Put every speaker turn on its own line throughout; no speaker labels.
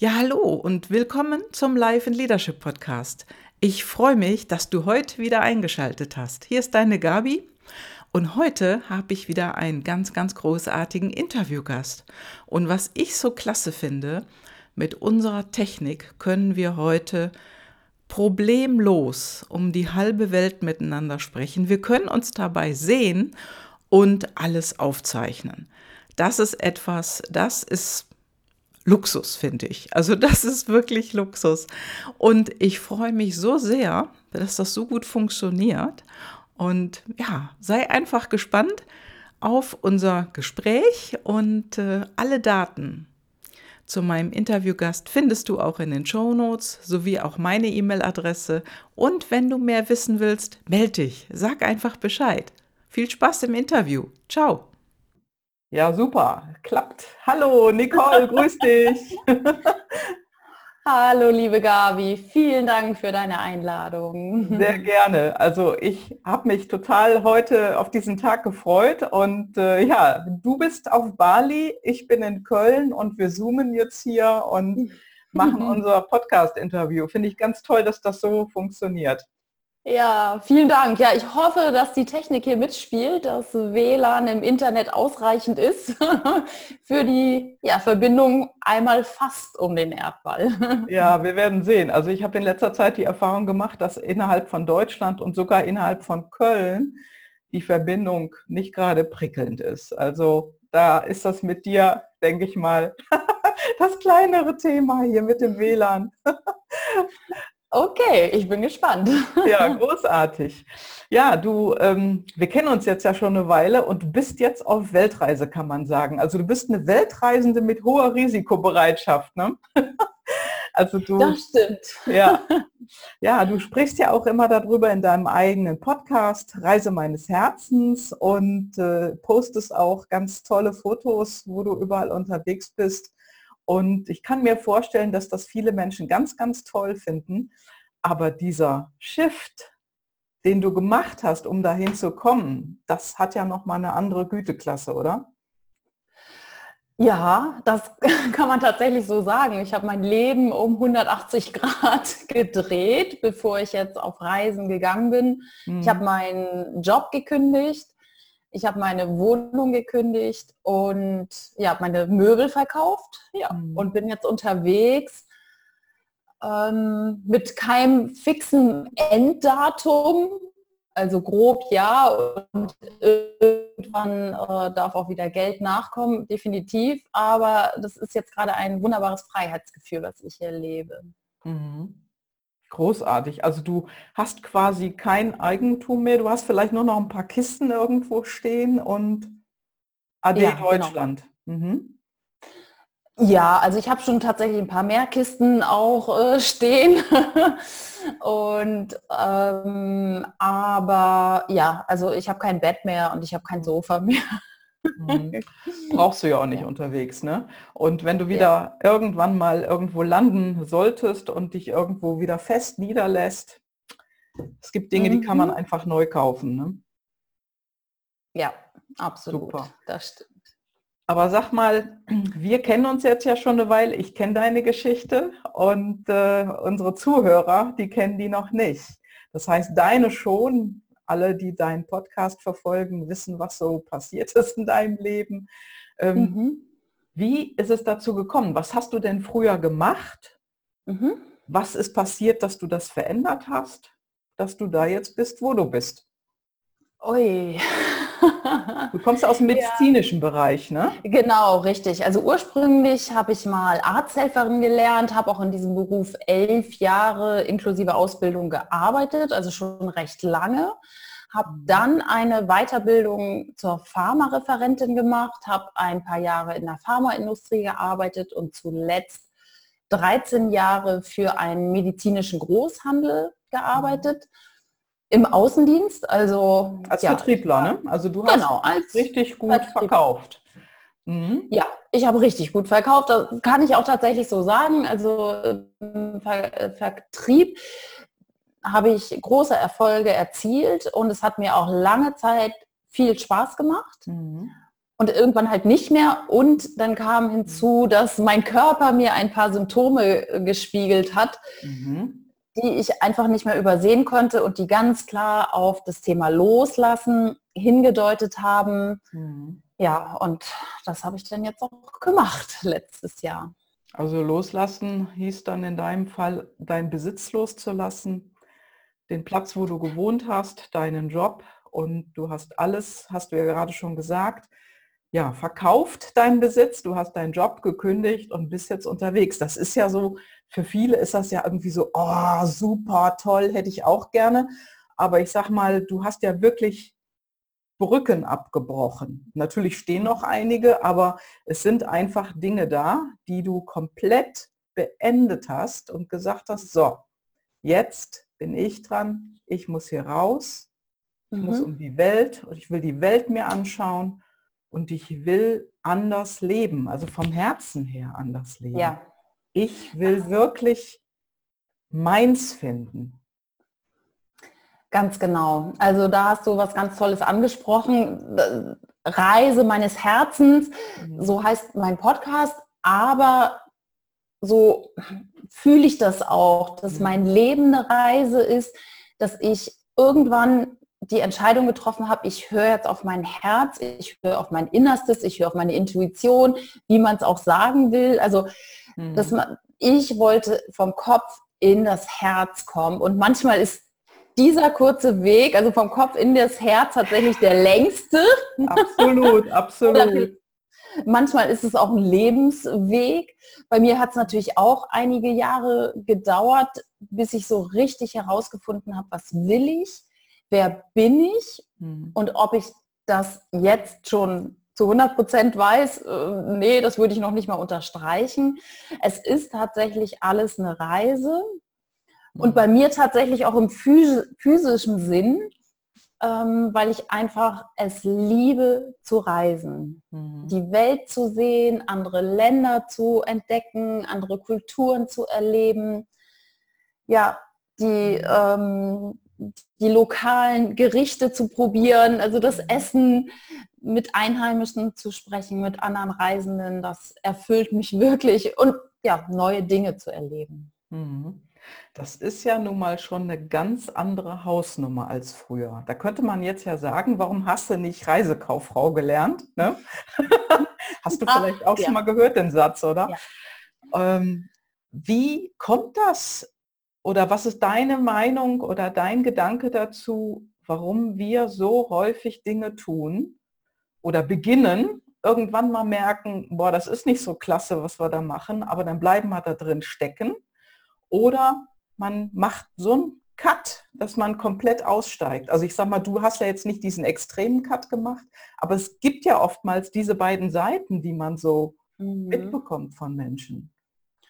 Ja, hallo und willkommen zum Life in Leadership Podcast. Ich freue mich, dass du heute wieder eingeschaltet hast. Hier ist deine Gabi und heute habe ich wieder einen ganz, ganz großartigen Interviewgast. Und was ich so klasse finde, mit unserer Technik können wir heute problemlos um die halbe Welt miteinander sprechen. Wir können uns dabei sehen und alles aufzeichnen. Das ist etwas, das ist Luxus, finde ich. Also das ist wirklich Luxus. Und ich freue mich so sehr, dass das so gut funktioniert. Und ja, sei einfach gespannt auf unser Gespräch und äh, alle Daten zu meinem Interviewgast findest du auch in den Show Notes sowie auch meine E-Mail-Adresse. Und wenn du mehr wissen willst, melde dich. Sag einfach Bescheid. Viel Spaß im Interview. Ciao.
Ja, super. Klappt. Hallo, Nicole, grüß dich.
Hallo, liebe Gabi. Vielen Dank für deine Einladung.
Sehr gerne. Also ich habe mich total heute auf diesen Tag gefreut und äh, ja, du bist auf Bali, ich bin in Köln und wir zoomen jetzt hier und machen unser Podcast-Interview. Finde ich ganz toll, dass das so funktioniert.
Ja, vielen Dank. Ja, ich hoffe, dass die Technik hier mitspielt, dass WLAN im Internet ausreichend ist für die ja, Verbindung einmal fast um den Erdball.
Ja, wir werden sehen. Also ich habe in letzter Zeit die Erfahrung gemacht, dass innerhalb von Deutschland und sogar innerhalb von Köln die Verbindung nicht gerade prickelnd ist. Also da ist das mit dir, denke ich mal, das kleinere Thema hier mit dem WLAN.
Okay, ich bin gespannt.
Ja, großartig. Ja, du, ähm, wir kennen uns jetzt ja schon eine Weile und du bist jetzt auf Weltreise, kann man sagen. Also du bist eine Weltreisende mit hoher Risikobereitschaft, ne?
Also du. Das stimmt.
Ja, ja, du sprichst ja auch immer darüber in deinem eigenen Podcast Reise meines Herzens und äh, postest auch ganz tolle Fotos, wo du überall unterwegs bist. Und ich kann mir vorstellen, dass das viele Menschen ganz, ganz toll finden. Aber dieser Shift, den du gemacht hast, um dahin zu kommen, das hat ja nochmal eine andere Güteklasse, oder?
Ja, das kann man tatsächlich so sagen. Ich habe mein Leben um 180 Grad gedreht, bevor ich jetzt auf Reisen gegangen bin. Mhm. Ich habe meinen Job gekündigt ich habe meine Wohnung gekündigt und ja, meine Möbel verkauft ja, mhm. und bin jetzt unterwegs ähm, mit keinem fixen Enddatum, also grob ja und irgendwann äh, darf auch wieder Geld nachkommen, definitiv, aber das ist jetzt gerade ein wunderbares Freiheitsgefühl, was ich hier lebe. Mhm.
Großartig. Also du hast quasi kein Eigentum mehr. Du hast vielleicht nur noch ein paar Kisten irgendwo stehen und AD ja, genau. Deutschland. Genau. Mhm.
Ja, also ich habe schon tatsächlich ein paar mehr Kisten auch äh, stehen. und ähm, aber ja, also ich habe kein Bett mehr und ich habe kein Sofa mehr.
Mhm. Brauchst du ja auch nicht unterwegs, ne? Und wenn du wieder ja. irgendwann mal irgendwo landen solltest und dich irgendwo wieder fest niederlässt, es gibt Dinge, mhm. die kann man mhm. einfach neu kaufen, ne?
Ja, absolut. Super. Das stimmt.
Aber sag mal, wir kennen uns jetzt ja schon eine Weile. Ich kenne deine Geschichte und äh, unsere Zuhörer, die kennen die noch nicht. Das heißt, deine schon, alle, die deinen Podcast verfolgen, wissen, was so passiert ist in deinem Leben. Ähm, mhm. Wie ist es dazu gekommen? Was hast du denn früher gemacht? Mhm. Was ist passiert, dass du das verändert hast, dass du da jetzt bist, wo du bist?
Ui.
Du kommst aus dem medizinischen ja. Bereich, ne?
Genau, richtig. Also ursprünglich habe ich mal Arzthelferin gelernt, habe auch in diesem Beruf elf Jahre inklusive Ausbildung gearbeitet, also schon recht lange. Habe mhm. dann eine Weiterbildung zur Pharmareferentin gemacht, habe ein paar Jahre in der Pharmaindustrie gearbeitet und zuletzt 13 Jahre für einen medizinischen Großhandel gearbeitet. Im Außendienst, also
als ja, Vertriebler, ne? Also du hast genau, richtig gut Vertrieb. verkauft.
Mhm. Ja, ich habe richtig gut verkauft. Das kann ich auch tatsächlich so sagen. Also Ver Vertrieb habe ich große Erfolge erzielt und es hat mir auch lange Zeit viel Spaß gemacht. Mhm. und irgendwann halt nicht mehr. Und dann kam hinzu, dass mein Körper mir ein paar Symptome äh, gespiegelt hat, mhm. Die ich einfach nicht mehr übersehen konnte und die ganz klar auf das Thema Loslassen hingedeutet haben. Mhm. Ja, und das habe ich dann jetzt auch gemacht letztes Jahr.
Also loslassen hieß dann in deinem Fall, deinen Besitz loszulassen, den Platz, wo du gewohnt hast, deinen Job und du hast alles, hast du ja gerade schon gesagt, ja, verkauft deinen Besitz, du hast deinen Job gekündigt und bist jetzt unterwegs. Das ist ja so, für viele ist das ja irgendwie so, oh, super, toll, hätte ich auch gerne. Aber ich sag mal, du hast ja wirklich Brücken abgebrochen. Natürlich stehen noch einige, aber es sind einfach Dinge da, die du komplett beendet hast und gesagt hast, so, jetzt bin ich dran, ich muss hier raus, ich mhm. muss um die Welt und ich will die Welt mir anschauen und ich will anders leben, also vom Herzen her anders leben. Ja. Ich will wirklich meins finden.
Ganz genau. Also da hast du was ganz Tolles angesprochen. Reise meines Herzens, mhm. so heißt mein Podcast, aber so fühle ich das auch, dass mein Leben eine Reise ist, dass ich irgendwann die Entscheidung getroffen habe, ich höre jetzt auf mein Herz, ich höre auf mein Innerstes, ich höre auf meine Intuition, wie man es auch sagen will. Also mhm. dass man, ich wollte vom Kopf in das Herz kommen und manchmal ist dieser kurze Weg, also vom Kopf in das Herz tatsächlich der längste.
Absolut, absolut.
Manchmal ist es auch ein Lebensweg. Bei mir hat es natürlich auch einige Jahre gedauert, bis ich so richtig herausgefunden habe, was will ich wer bin ich hm. und ob ich das jetzt schon zu 100 Prozent weiß, äh, nee, das würde ich noch nicht mal unterstreichen. Es ist tatsächlich alles eine Reise und bei mir tatsächlich auch im physischen Sinn, ähm, weil ich einfach es liebe zu reisen, mhm. die Welt zu sehen, andere Länder zu entdecken, andere Kulturen zu erleben. Ja, die, ähm, die lokalen Gerichte zu probieren, also das mhm. Essen mit Einheimischen zu sprechen, mit anderen Reisenden, das erfüllt mich wirklich und ja, neue Dinge zu erleben.
Mhm. Das ist ja nun mal schon eine ganz andere Hausnummer als früher. Da könnte man jetzt ja sagen, warum hast du nicht Reisekauffrau gelernt? Ne? hast du ah, vielleicht auch ja. schon mal gehört, den Satz, oder? Ja. Ähm, wie kommt das oder was ist deine Meinung oder dein Gedanke dazu, warum wir so häufig Dinge tun oder beginnen, irgendwann mal merken, boah, das ist nicht so klasse, was wir da machen, aber dann bleiben wir da drin stecken. Oder man macht so einen Cut, dass man komplett aussteigt. Also ich sag mal, du hast ja jetzt nicht diesen extremen Cut gemacht, aber es gibt ja oftmals diese beiden Seiten, die man so mhm. mitbekommt von Menschen.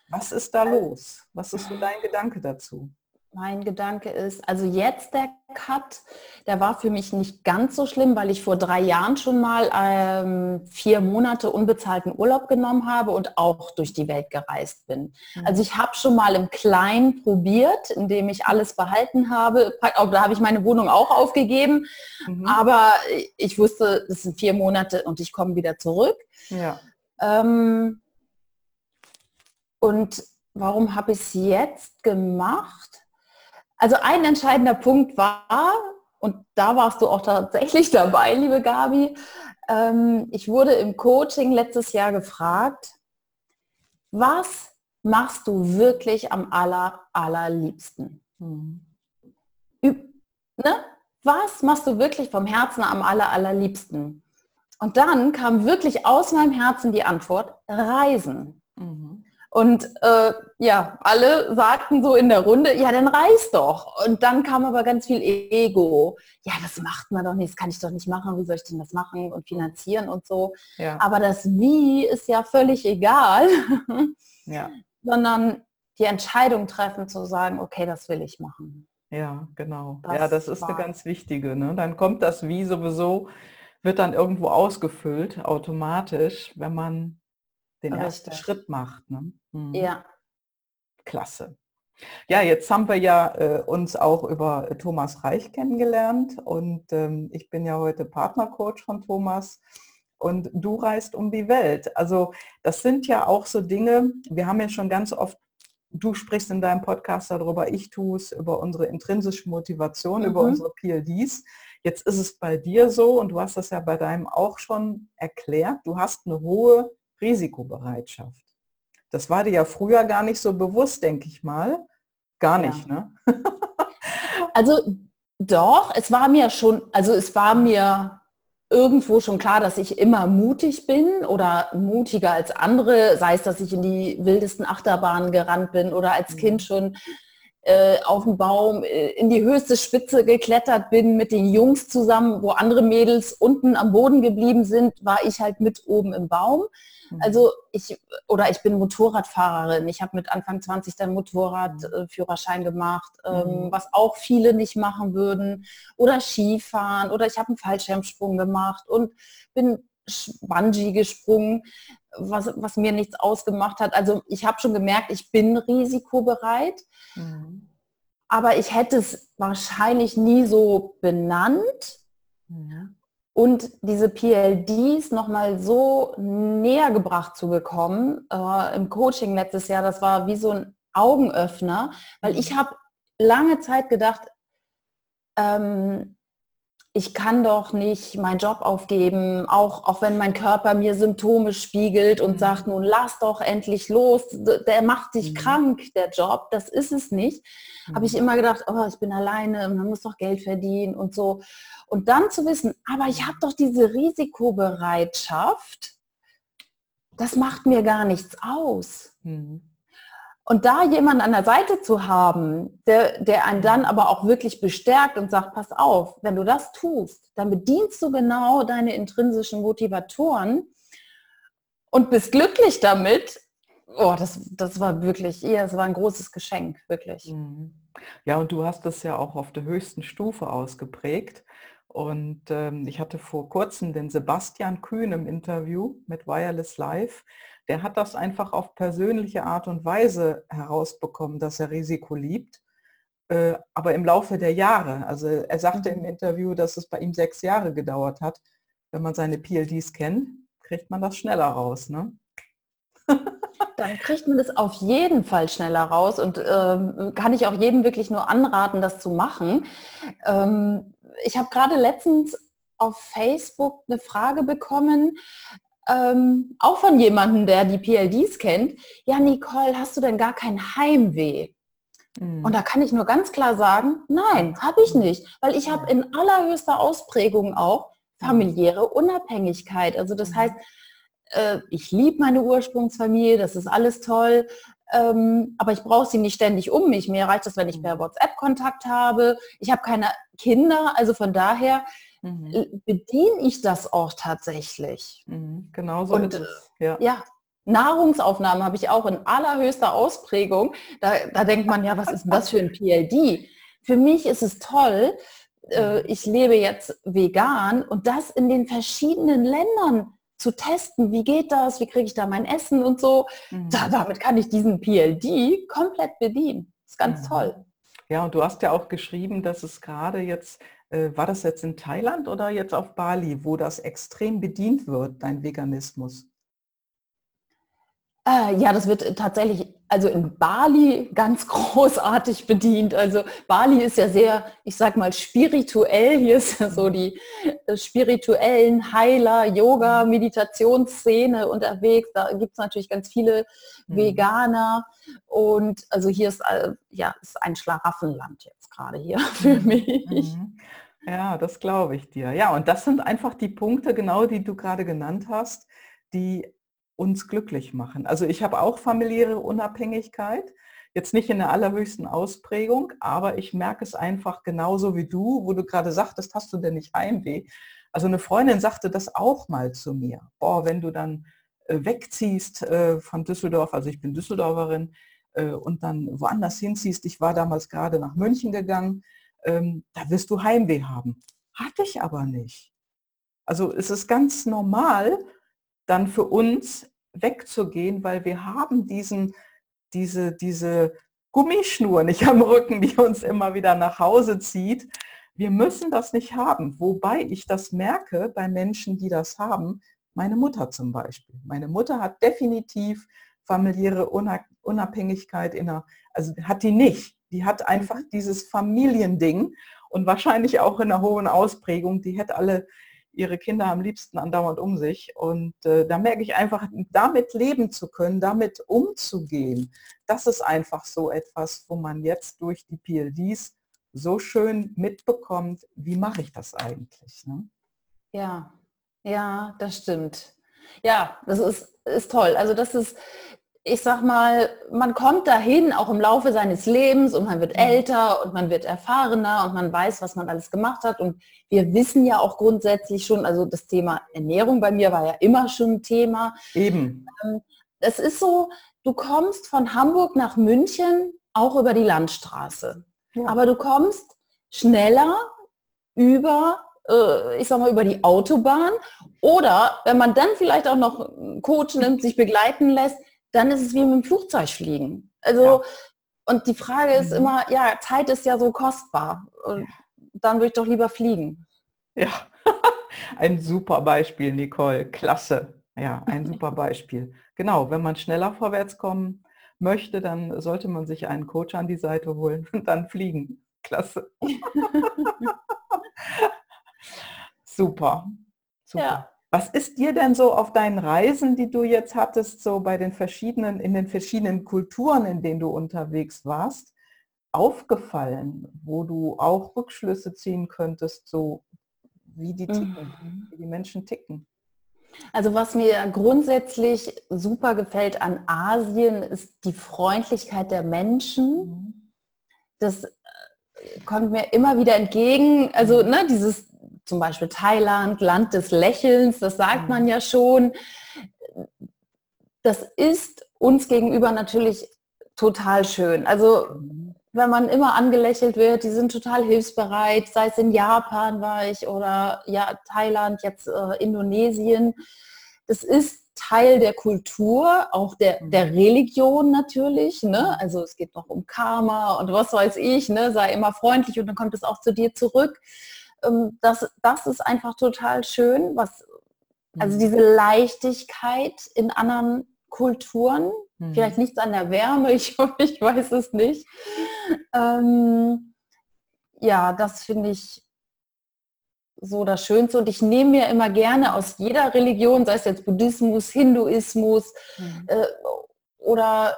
Was ist da los? Was ist so dein Gedanke dazu?
Mein Gedanke ist, also jetzt der Cut, der war für mich nicht ganz so schlimm, weil ich vor drei Jahren schon mal ähm, vier Monate unbezahlten Urlaub genommen habe und auch durch die Welt gereist bin. Mhm. Also ich habe schon mal im Kleinen probiert, indem ich alles behalten habe. Da habe ich meine Wohnung auch aufgegeben, mhm. aber ich wusste, es sind vier Monate und ich komme wieder zurück. Ja. Ähm, und warum habe ich es jetzt gemacht? Also ein entscheidender Punkt war, und da warst du auch tatsächlich dabei, liebe Gabi, ähm, ich wurde im Coaching letztes Jahr gefragt, was machst du wirklich am aller, allerliebsten? Hm. Ne? Was machst du wirklich vom Herzen am aller, allerliebsten? Und dann kam wirklich aus meinem Herzen die Antwort, Reisen. Mhm. Und äh, ja, alle sagten so in der Runde, ja, dann reiß doch. Und dann kam aber ganz viel Ego. Ja, das macht man doch nicht, das kann ich doch nicht machen, wie soll ich denn das machen und finanzieren und so. Ja. Aber das Wie ist ja völlig egal, ja. sondern die Entscheidung treffen zu sagen, okay, das will ich machen.
Ja, genau. Das ja, das ist war. eine ganz wichtige. Ne? Dann kommt das Wie sowieso, wird dann irgendwo ausgefüllt automatisch, wenn man den Richtig. ersten Schritt macht. Ne?
Mhm. Ja.
Klasse. Ja, jetzt haben wir ja äh, uns auch über äh, Thomas Reich kennengelernt und ähm, ich bin ja heute Partnercoach von Thomas. und du reist um die Welt. Also das sind ja auch so Dinge, wir haben ja schon ganz oft, du sprichst in deinem Podcast darüber, ich tue es über unsere intrinsische Motivation, mhm. über unsere PLDs. Jetzt ist es bei dir so und du hast das ja bei deinem auch schon erklärt, du hast eine hohe Risikobereitschaft. Das war dir ja früher gar nicht so bewusst, denke ich mal. Gar nicht, ja. ne?
also doch, es war mir schon, also es war mir irgendwo schon klar, dass ich immer mutig bin oder mutiger als andere, sei es, dass ich in die wildesten Achterbahnen gerannt bin oder als mhm. Kind schon äh, auf dem Baum äh, in die höchste Spitze geklettert bin mit den Jungs zusammen, wo andere Mädels unten am Boden geblieben sind, war ich halt mit oben im Baum. Mhm. Also ich, oder ich bin Motorradfahrerin. Ich habe mit Anfang 20 dann Motorradführerschein gemaut, ähm, mhm. was auch viele nicht machen würden. Oder Skifahren oder ich habe einen Fallschirmsprung gemacht und bin Bungee gesprungen, was, was mir nichts ausgemacht hat. Also ich habe schon gemerkt, ich bin risikobereit. Mhm. Aber ich hätte es wahrscheinlich nie so benannt. Ja und diese PLDs nochmal so näher gebracht zu bekommen äh, im Coaching letztes Jahr, das war wie so ein Augenöffner, weil ich habe lange Zeit gedacht, ähm, ich kann doch nicht meinen Job aufgeben, auch, auch wenn mein Körper mir Symptome spiegelt und mhm. sagt, nun lass doch endlich los, der macht dich mhm. krank, der Job, das ist es nicht. Mhm. Habe ich immer gedacht, oh, ich bin alleine, man muss doch Geld verdienen und so. Und dann zu wissen, aber ich habe doch diese Risikobereitschaft, das macht mir gar nichts aus. Mhm. Und da jemanden an der Seite zu haben, der, der einen dann aber auch wirklich bestärkt und sagt, pass auf, wenn du das tust, dann bedienst du genau deine intrinsischen Motivatoren und bist glücklich damit. Oh, das, das war wirklich, ja, es war ein großes Geschenk, wirklich. Mhm.
Ja, und du hast es ja auch auf der höchsten Stufe ausgeprägt. Und ähm, ich hatte vor kurzem den Sebastian Kühn im Interview mit Wireless Live der hat das einfach auf persönliche Art und Weise herausbekommen, dass er Risiko liebt. Äh, aber im Laufe der Jahre, also er sagte im mhm. Interview, dass es bei ihm sechs Jahre gedauert hat. Wenn man seine PLDs kennt, kriegt man das schneller raus. Ne?
Dann kriegt man das auf jeden Fall schneller raus und ähm, kann ich auch jedem wirklich nur anraten, das zu machen. Ähm, ich habe gerade letztens auf Facebook eine Frage bekommen, ähm, auch von jemandem, der die PLDs kennt, ja Nicole, hast du denn gar kein Heimweh? Mhm. Und da kann ich nur ganz klar sagen, nein, habe ich nicht, weil ich habe in allerhöchster Ausprägung auch familiäre Unabhängigkeit. Also das mhm. heißt, äh, ich liebe meine Ursprungsfamilie, das ist alles toll, ähm, aber ich brauche sie nicht ständig um mich. Mir reicht es, wenn ich per mhm. WhatsApp Kontakt habe. Ich habe keine Kinder, also von daher mhm. bediene ich das auch tatsächlich.
Mhm. Genau so Und, ist es.
Ja. ja. Nahrungsaufnahmen habe ich auch in allerhöchster Ausprägung. Da, da denkt man, ja, was ist denn das für ein PLD? Für mich ist es toll, äh, mhm. ich lebe jetzt vegan und das in den verschiedenen Ländern zu testen, wie geht das, wie kriege ich da mein Essen und so. Mhm. Da, damit kann ich diesen PLD komplett bedienen. Das ist ganz mhm. toll.
Ja, und du hast ja auch geschrieben, dass es gerade jetzt äh, war das jetzt in Thailand oder jetzt auf Bali, wo das extrem bedient wird, dein Veganismus?
Äh, ja, das wird tatsächlich, also in Bali ganz großartig bedient. Also Bali ist ja sehr, ich sag mal, spirituell. Hier ist ja so die äh, spirituellen Heiler, Yoga, mhm. Meditationsszene unterwegs. Da gibt es natürlich ganz viele mhm. Veganer. Und also hier ist, äh, ja, ist ein Schlaraffenland jetzt gerade hier für mhm. mich. Mhm.
Ja, das glaube ich dir. Ja, und das sind einfach die Punkte, genau die du gerade genannt hast, die uns glücklich machen. Also ich habe auch familiäre Unabhängigkeit, jetzt nicht in der allerhöchsten Ausprägung, aber ich merke es einfach genauso wie du, wo du gerade sagtest, hast du denn nicht Heimweh? Also eine Freundin sagte das auch mal zu mir. Boah, wenn du dann äh, wegziehst äh, von Düsseldorf, also ich bin Düsseldorferin, äh, und dann woanders hinziehst, ich war damals gerade nach München gegangen, ähm, da wirst du Heimweh haben. Hatte ich aber nicht. Also es ist ganz normal, dann für uns wegzugehen, weil wir haben diesen, diese, diese Gummischnur nicht am Rücken, die uns immer wieder nach Hause zieht. Wir müssen das nicht haben. Wobei ich das merke bei Menschen, die das haben, Meine Mutter zum Beispiel. Meine Mutter hat definitiv familiäre Unabhängigkeit in einer, also hat die nicht. Die hat einfach mhm. dieses Familiending und wahrscheinlich auch in einer hohen Ausprägung. Die hätte alle ihre Kinder am liebsten andauernd um sich. Und äh, da merke ich einfach, damit leben zu können, damit umzugehen, das ist einfach so etwas, wo man jetzt durch die PLDs so schön mitbekommt, wie mache ich das eigentlich. Ne?
Ja, ja, das stimmt. Ja, das ist, ist toll. Also das ist, ich sag mal, man kommt dahin auch im Laufe seines Lebens und man wird mhm. älter und man wird erfahrener und man weiß, was man alles gemacht hat. Und wir wissen ja auch grundsätzlich schon, also das Thema Ernährung bei mir war ja immer schon ein Thema.
Eben.
Ähm, es ist so, du kommst von Hamburg nach München auch über die Landstraße. Ja. Aber du kommst schneller über, äh, ich sag mal, über die Autobahn. Oder wenn man dann vielleicht auch noch einen Coach nimmt, sich begleiten lässt, dann ist es wie mit dem Flugzeug fliegen. Also, ja. und die Frage ist mhm. immer, ja, Zeit ist ja so kostbar. Und dann würde ich doch lieber fliegen.
Ja, ein super Beispiel, Nicole. Klasse. Ja, ein super Beispiel. Genau, wenn man schneller vorwärts kommen möchte, dann sollte man sich einen Coach an die Seite holen und dann fliegen. Klasse. super. Super. Ja. Was ist dir denn so auf deinen Reisen, die du jetzt hattest, so bei den verschiedenen, in den verschiedenen Kulturen, in denen du unterwegs warst, aufgefallen, wo du auch Rückschlüsse ziehen könntest, so wie die ticken, mhm. wie die Menschen ticken?
Also was mir grundsätzlich super gefällt an Asien, ist die Freundlichkeit der Menschen. Mhm. Das äh, kommt mir immer wieder entgegen. Also ne, dieses zum Beispiel Thailand, Land des Lächelns, das sagt man mhm. ja schon. Das ist uns gegenüber natürlich total schön. Also mhm. wenn man immer angelächelt wird, die sind total hilfsbereit, sei es in Japan war ich oder ja Thailand, jetzt äh, Indonesien. Das ist Teil der Kultur, auch der, der mhm. Religion natürlich. Ne? Also es geht noch um Karma und was weiß ich, ne? sei immer freundlich und dann kommt es auch zu dir zurück. Ähm, das, das ist einfach total schön, was, also mhm. diese Leichtigkeit in anderen Kulturen, mhm. vielleicht nichts an der Wärme, ich, ich weiß es nicht. Ähm, ja, das finde ich so das Schönste und ich nehme mir immer gerne aus jeder Religion, sei es jetzt Buddhismus, Hinduismus mhm. äh, oder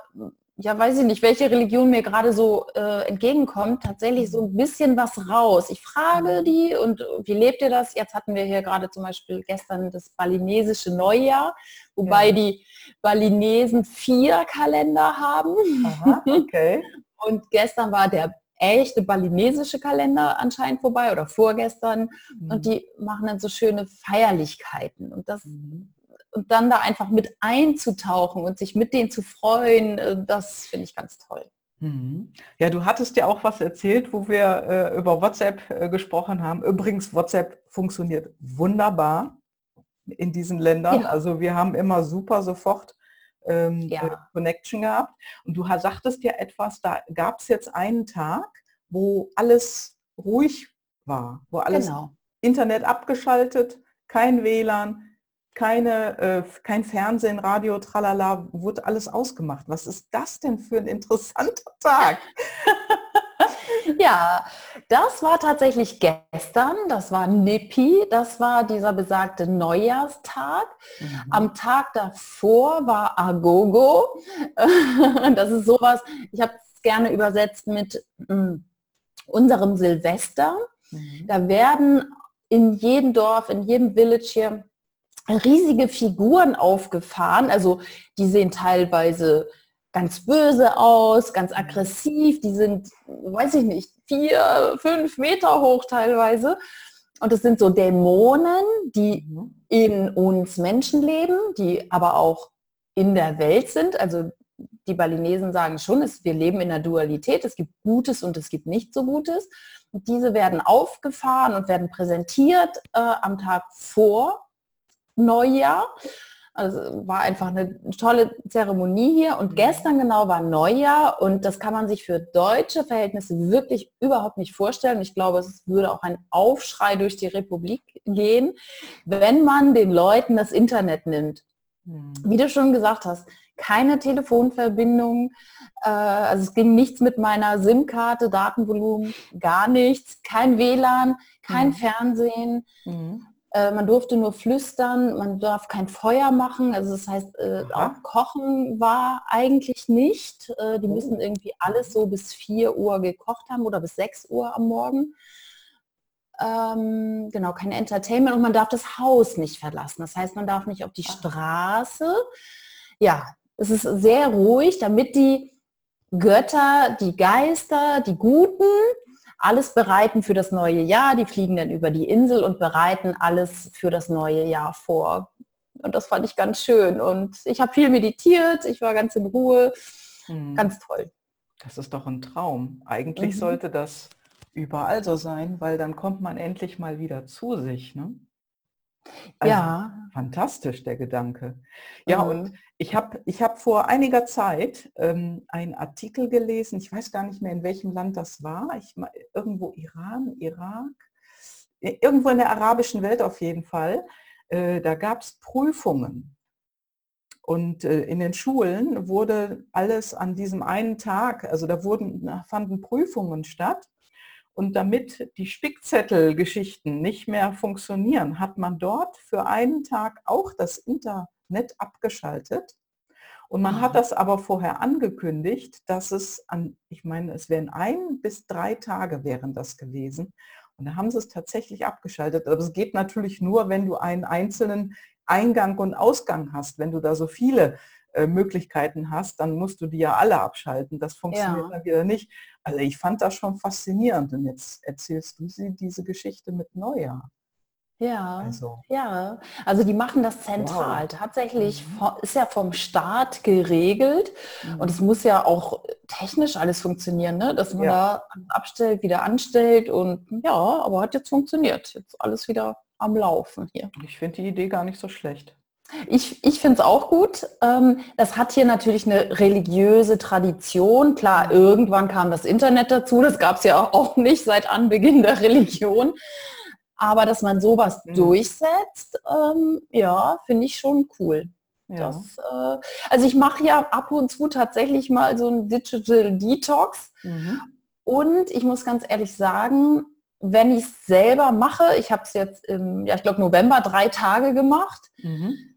ja, weiß ich nicht, welche Religion mir gerade so äh, entgegenkommt, tatsächlich so ein bisschen was raus. Ich frage die und wie lebt ihr das? Jetzt hatten wir hier gerade zum Beispiel gestern das balinesische Neujahr, wobei ja. die Balinesen vier Kalender haben. Aha, okay. und gestern war der echte balinesische Kalender anscheinend vorbei oder vorgestern mhm. und die machen dann so schöne Feierlichkeiten und das mhm und dann da einfach mit einzutauchen und sich mit denen zu freuen, äh, das finde ich ganz toll.
Mhm. Ja, du hattest ja auch was erzählt, wo wir äh, über WhatsApp äh, gesprochen haben. Übrigens, WhatsApp funktioniert wunderbar in diesen Ländern. Ja. Also wir haben immer super sofort ähm, ja. Äh, Connection gehabt. Und du sagtest ja etwas, da gab es jetzt einen Tag, wo alles ruhig war, wo alles genau. Internet abgeschaltet, kein WLAN, keine, äh, kein Fernsehen, Radio, tralala, wurde alles ausgemacht. Was ist das denn für ein interessanter Tag?
ja, das war tatsächlich gestern, das war Nippi, das war dieser besagte Neujahrstag. Mhm. Am Tag davor war Agogo. das ist sowas, ich habe es gerne übersetzt mit mm, unserem Silvester. Mhm. Da werden in jedem Dorf, in jedem Village hier riesige Figuren aufgefahren. Also die sehen teilweise ganz böse aus, ganz aggressiv. Die sind, weiß ich nicht, vier, fünf Meter hoch teilweise. Und es sind so Dämonen, die mhm. in uns Menschen leben, die aber auch in der Welt sind. Also die Balinesen sagen schon, es, wir leben in der Dualität. Es gibt Gutes und es gibt nicht so Gutes. Und diese werden aufgefahren und werden präsentiert äh, am Tag vor Neujahr. Also war einfach eine tolle Zeremonie hier und mhm. gestern genau war Neujahr und das kann man sich für deutsche Verhältnisse wirklich überhaupt nicht vorstellen. Ich glaube, es würde auch ein Aufschrei durch die Republik gehen, wenn man den Leuten das Internet nimmt. Mhm. Wie du schon gesagt hast, keine Telefonverbindung, äh, also es ging nichts mit meiner SIM-Karte, Datenvolumen, gar nichts, kein WLAN, kein mhm. Fernsehen. Mhm. Äh, man durfte nur flüstern, man darf kein Feuer machen, also das heißt, äh, auch Kochen war eigentlich nicht. Äh, die oh. müssen irgendwie alles so bis 4 Uhr gekocht haben oder bis 6 Uhr am Morgen. Ähm, genau, kein Entertainment und man darf das Haus nicht verlassen. Das heißt, man darf nicht auf die ah. Straße. Ja, es ist sehr ruhig, damit die Götter, die Geister, die Guten alles bereiten für das neue Jahr. Die fliegen dann über die Insel und bereiten alles für das neue Jahr vor. Und das fand ich ganz schön. Und ich habe viel meditiert, ich war ganz in Ruhe. Mhm. Ganz toll.
Das ist doch ein Traum. Eigentlich mhm. sollte das überall so sein, weil dann kommt man endlich mal wieder zu sich. Ne? Also, ja. Fantastisch, der Gedanke. Ja, mhm. und ich habe ich hab vor einiger Zeit ähm, einen Artikel gelesen, ich weiß gar nicht mehr, in welchem Land das war, ich, irgendwo Iran, Irak, irgendwo in der arabischen Welt auf jeden Fall. Äh, da gab es Prüfungen. Und äh, in den Schulen wurde alles an diesem einen Tag, also da wurden, fanden Prüfungen statt und damit die Spickzettelgeschichten nicht mehr funktionieren, hat man dort für einen Tag auch das Internet abgeschaltet. Und man hat das aber vorher angekündigt, dass es an, ich meine, es wären ein bis drei Tage wären das gewesen. Und da haben sie es tatsächlich abgeschaltet. Aber es geht natürlich nur, wenn du einen einzelnen Eingang und Ausgang hast. Wenn du da so viele äh, Möglichkeiten hast, dann musst du die ja alle abschalten. Das funktioniert ja. dann wieder nicht. Also ich fand das schon faszinierend. Und jetzt erzählst du sie diese Geschichte mit Neujahr.
Ja, also. ja. Also die machen das zentral. Wow. Tatsächlich mhm. ist ja vom Staat geregelt mhm. und es muss ja auch technisch alles funktionieren, ne? dass man ja. da abstellt, wieder anstellt und ja, aber hat jetzt funktioniert. Jetzt alles wieder am Laufen hier.
Ich finde die Idee gar nicht so schlecht.
Ich, ich finde es auch gut. Ähm, das hat hier natürlich eine religiöse Tradition. Klar, irgendwann kam das Internet dazu. Das gab es ja auch nicht seit Anbeginn der Religion. Aber dass man sowas mhm. durchsetzt, ähm, ja, finde ich schon cool. Ja. Das, äh, also ich mache ja ab und zu tatsächlich mal so ein Digital Detox. Mhm. Und ich muss ganz ehrlich sagen, wenn ich es selber mache, ich habe es jetzt im, ja, ich glaube November drei Tage gemacht, mhm.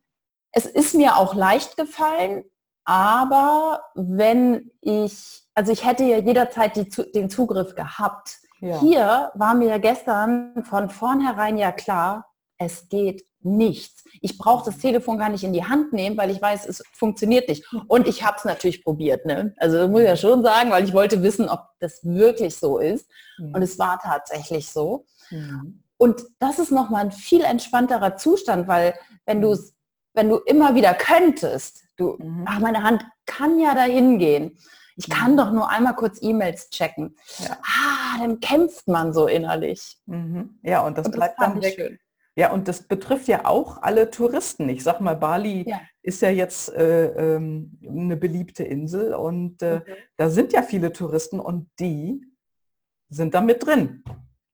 Es ist mir auch leicht gefallen, aber wenn ich, also ich hätte ja jederzeit die, den Zugriff gehabt. Ja. Hier war mir gestern von vornherein ja klar, es geht nichts. Ich brauche das Telefon gar nicht in die Hand nehmen, weil ich weiß, es funktioniert nicht. Und ich habe es natürlich probiert. Ne? Also muss ich ja schon sagen, weil ich wollte wissen, ob das wirklich so ist. Mhm. Und es war tatsächlich so. Mhm. Und das ist nochmal ein viel entspannterer Zustand, weil wenn du es wenn du immer wieder könntest, du, mhm. ach, meine Hand kann ja dahin gehen. Ich kann mhm. doch nur einmal kurz E-Mails checken. Ja. Ah, dann kämpft man so innerlich.
Mhm. Ja, und das und bleibt das dann weg. Schön. Ja, und das betrifft ja auch alle Touristen. Ich sag mal, Bali ja. ist ja jetzt äh, ähm, eine beliebte Insel und äh, mhm. da sind ja viele Touristen und die sind da mit drin.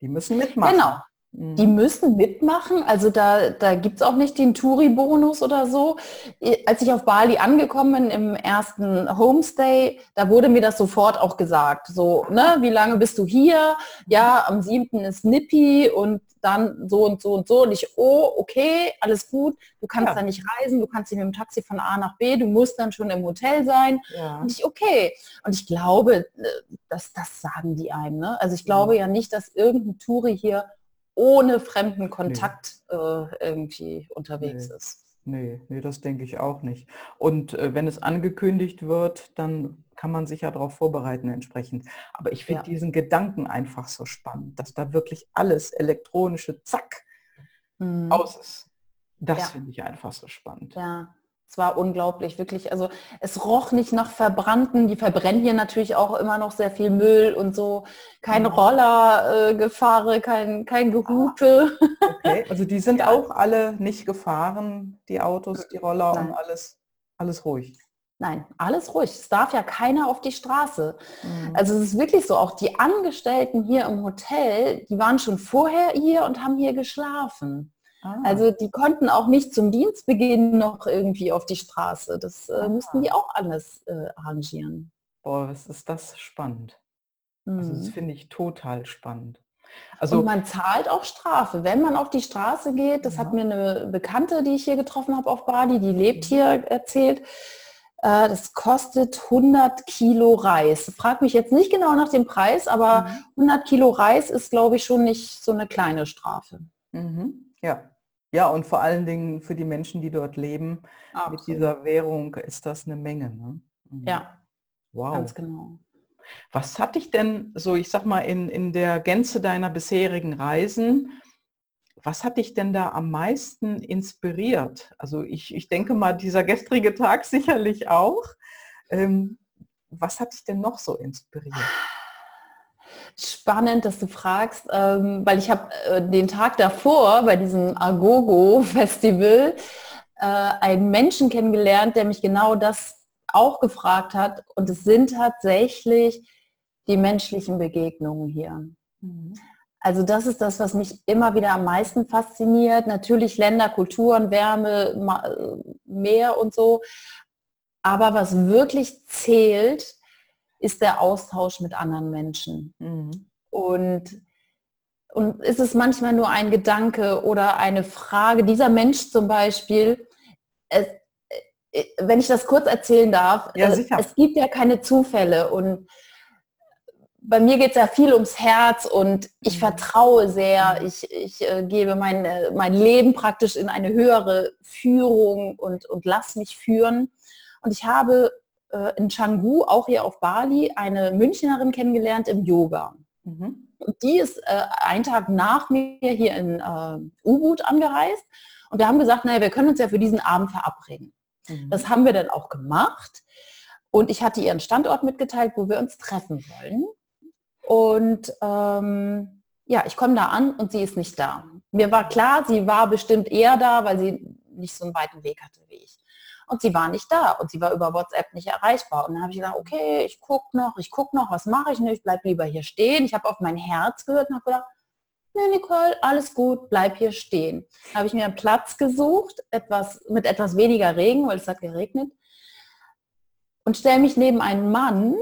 Die müssen mitmachen.
Genau. Die mhm. müssen mitmachen, also da, da gibt es auch nicht den Touri-Bonus oder so. Als ich auf Bali angekommen bin im ersten Homestay, da wurde mir das sofort auch gesagt. So, ne, wie lange bist du hier? Ja, am 7. ist Nippi und dann so und so und so. Und ich, oh, okay, alles gut, du kannst ja. da nicht reisen, du kannst nicht mit dem Taxi von A nach B, du musst dann schon im Hotel sein. Ja. Und ich, okay. Und ich glaube, äh, dass das sagen die einem. Ne? Also ich glaube ja, ja nicht, dass irgendein Touri hier ohne fremden Kontakt nee. äh, irgendwie unterwegs
nee.
ist.
Nee, nee, das denke ich auch nicht. Und äh, wenn es angekündigt wird, dann kann man sich ja darauf vorbereiten entsprechend. Aber ich finde ja. diesen Gedanken einfach so spannend, dass da wirklich alles elektronische Zack mhm. aus ist. Das ja. finde ich einfach so spannend.
Ja. Es war unglaublich, wirklich. Also es roch nicht nach Verbrannten. Die verbrennen hier natürlich auch immer noch sehr viel Müll und so. Kein mhm. Rollergefahre, äh, kein, kein Gehupe.
Okay, also die sind ja. auch alle nicht gefahren, die Autos, die Roller Nein. und alles, alles ruhig.
Nein, alles ruhig. Es darf ja keiner auf die Straße. Mhm. Also es ist wirklich so, auch die Angestellten hier im Hotel, die waren schon vorher hier und haben hier geschlafen. Ah. Also die konnten auch nicht zum Dienstbeginn noch irgendwie auf die Straße. Das äh, ah. mussten die auch alles äh, arrangieren.
Boah, was ist das spannend. Mhm. Also das mhm. finde ich total spannend.
Also, und man zahlt auch Strafe, wenn man auf die Straße geht. Das ja. hat mir eine Bekannte, die ich hier getroffen habe auf Bali, die lebt hier, erzählt. Äh, das kostet 100 Kilo Reis. Frag mich jetzt nicht genau nach dem Preis, aber mhm. 100 Kilo Reis ist, glaube ich, schon nicht so eine kleine Strafe.
Mhm. Ja. Ja, und vor allen Dingen für die Menschen, die dort leben, Absolut. mit dieser Währung ist das eine Menge. Ne?
Mhm. Ja, wow. ganz genau.
Was hat dich denn so, ich sag mal, in, in der Gänze deiner bisherigen Reisen, was hat dich denn da am meisten inspiriert? Also ich, ich denke mal, dieser gestrige Tag sicherlich auch. Ähm, was hat dich denn noch so inspiriert?
Spannend, dass du fragst, ähm, weil ich habe äh, den Tag davor bei diesem Agogo-Festival äh, einen Menschen kennengelernt, der mich genau das auch gefragt hat. Und es sind tatsächlich die menschlichen Begegnungen hier. Mhm. Also das ist das, was mich immer wieder am meisten fasziniert. Natürlich Länder, Kulturen, Wärme, Meer und so. Aber was wirklich zählt, ist der Austausch mit anderen Menschen. Mhm. Und, und ist es manchmal nur ein Gedanke oder eine Frage. Dieser Mensch zum Beispiel, es, äh, wenn ich das kurz erzählen darf, ja, äh, es gibt ja keine Zufälle und bei mir geht es ja viel ums Herz und ich mhm. vertraue sehr. Mhm. Ich, ich äh, gebe mein, mein Leben praktisch in eine höhere Führung und, und lass mich führen. Und ich habe äh, in Canggu, auch hier auf Bali, eine Münchnerin kennengelernt im Yoga. Mhm. Und die ist äh, einen Tag nach mir hier in äh, U-Boot angereist. Und wir haben gesagt, naja, wir können uns ja für diesen Abend verabreden. Mhm. Das haben wir dann auch gemacht. Und ich hatte ihren Standort mitgeteilt, wo wir uns treffen wollen. Und ähm, ja, ich komme da an und sie ist nicht da. Mir war klar, sie war bestimmt eher da, weil sie nicht so einen weiten Weg hatte und sie war nicht da und sie war über WhatsApp nicht erreichbar. Und dann habe ich gedacht, okay, ich gucke noch, ich gucke noch, was mache ich nicht, ich bleibe lieber hier stehen. Ich habe auf mein Herz gehört und habe gedacht, nee, Nicole, alles gut, bleib hier stehen. Da habe ich mir einen Platz gesucht, etwas, mit etwas weniger Regen, weil es hat geregnet, und stelle mich neben einen Mann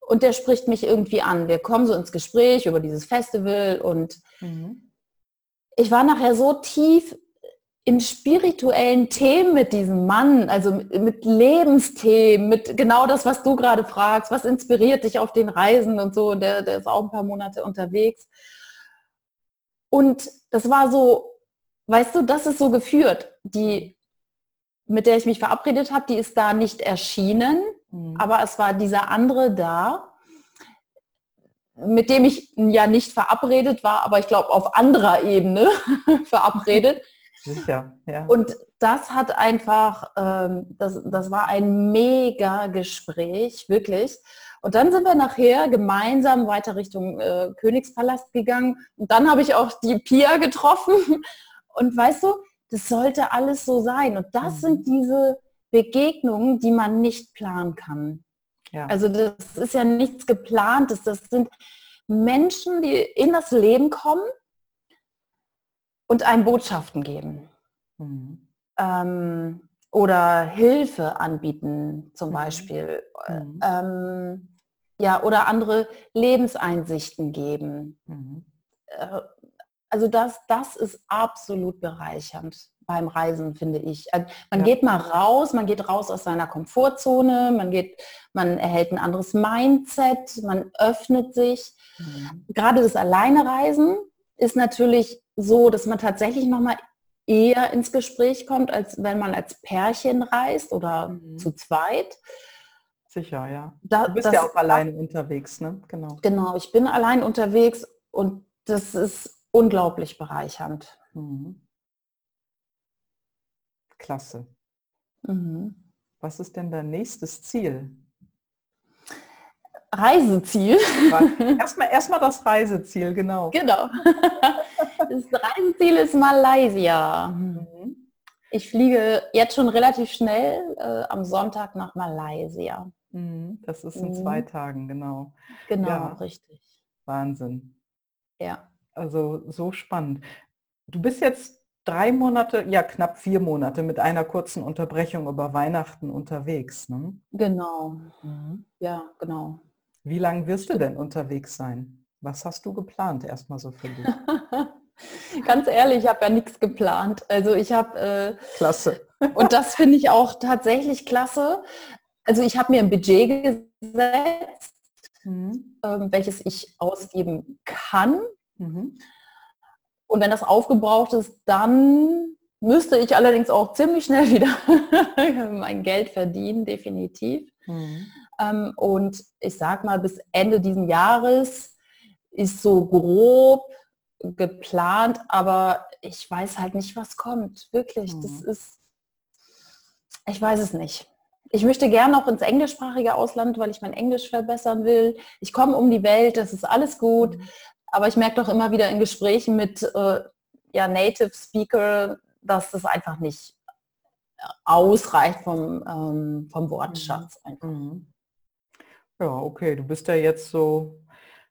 und der spricht mich irgendwie an. Wir kommen so ins Gespräch über dieses Festival und mhm. ich war nachher so tief in spirituellen Themen mit diesem Mann, also mit Lebensthemen, mit genau das, was du gerade fragst, was inspiriert dich auf den Reisen und so, der, der ist auch ein paar Monate unterwegs. Und das war so, weißt du, das ist so geführt. Die, mit der ich mich verabredet habe, die ist da nicht erschienen, mhm. aber es war dieser andere da, mit dem ich ja nicht verabredet war, aber ich glaube auf anderer Ebene verabredet.
Sicher, ja.
Und das hat einfach, ähm, das, das war ein mega Gespräch, wirklich. Und dann sind wir nachher gemeinsam weiter Richtung äh, Königspalast gegangen. Und dann habe ich auch die Pia getroffen. Und weißt du, das sollte alles so sein. Und das mhm. sind diese Begegnungen, die man nicht planen kann. Ja. Also das ist ja nichts geplantes. Das sind Menschen, die in das Leben kommen und einem Botschaften geben. Mhm. Ähm, oder Hilfe anbieten zum mhm. Beispiel. Mhm. Ähm, ja, oder andere Lebenseinsichten geben. Mhm. Äh, also das, das ist absolut bereichernd beim Reisen, finde ich. Also man ja. geht mal raus, man geht raus aus seiner Komfortzone, man geht, man erhält ein anderes Mindset, man öffnet sich. Mhm. Gerade das Alleinereisen ist natürlich so, dass man tatsächlich nochmal eher ins Gespräch kommt, als wenn man als Pärchen reist oder mhm. zu zweit.
Sicher, ja. Da, du bist das, ja auch alleine unterwegs, ne? Genau.
Genau, ich bin allein unterwegs und das ist unglaublich bereichernd. Mhm.
Klasse. Mhm. Was ist denn dein nächstes Ziel?
Reiseziel.
Erstmal erst das Reiseziel, genau.
Genau. Das Reiseziel ist Malaysia. Mhm. Ich fliege jetzt schon relativ schnell äh, am Sonntag nach Malaysia.
Mhm. Das ist in mhm. zwei Tagen, genau.
Genau, ja. richtig.
Wahnsinn.
Ja.
Also so spannend. Du bist jetzt drei Monate, ja knapp vier Monate mit einer kurzen Unterbrechung über Weihnachten unterwegs. Ne?
Genau. Mhm. Ja, genau.
Wie lange wirst du denn unterwegs sein? Was hast du geplant erstmal so für dich?
Ganz ehrlich, ich habe ja nichts geplant. Also ich habe... Äh,
klasse.
und das finde ich auch tatsächlich klasse. Also ich habe mir ein Budget gesetzt, mhm. ähm, welches ich ausgeben kann. Mhm. Und wenn das aufgebraucht ist, dann müsste ich allerdings auch ziemlich schnell wieder mein Geld verdienen, definitiv. Mhm. Ähm, und ich sag mal, bis Ende dieses Jahres ist so grob geplant, aber ich weiß halt nicht, was kommt. Wirklich, mhm. das ist, ich weiß es nicht. Ich möchte gerne noch ins englischsprachige Ausland, weil ich mein Englisch verbessern will. Ich komme um die Welt, das ist alles gut. Mhm. Aber ich merke doch immer wieder in Gesprächen mit äh, ja, Native Speaker, dass das einfach nicht ausreicht vom, ähm, vom Wortschatz. Mhm.
Ja, okay, du bist ja jetzt so,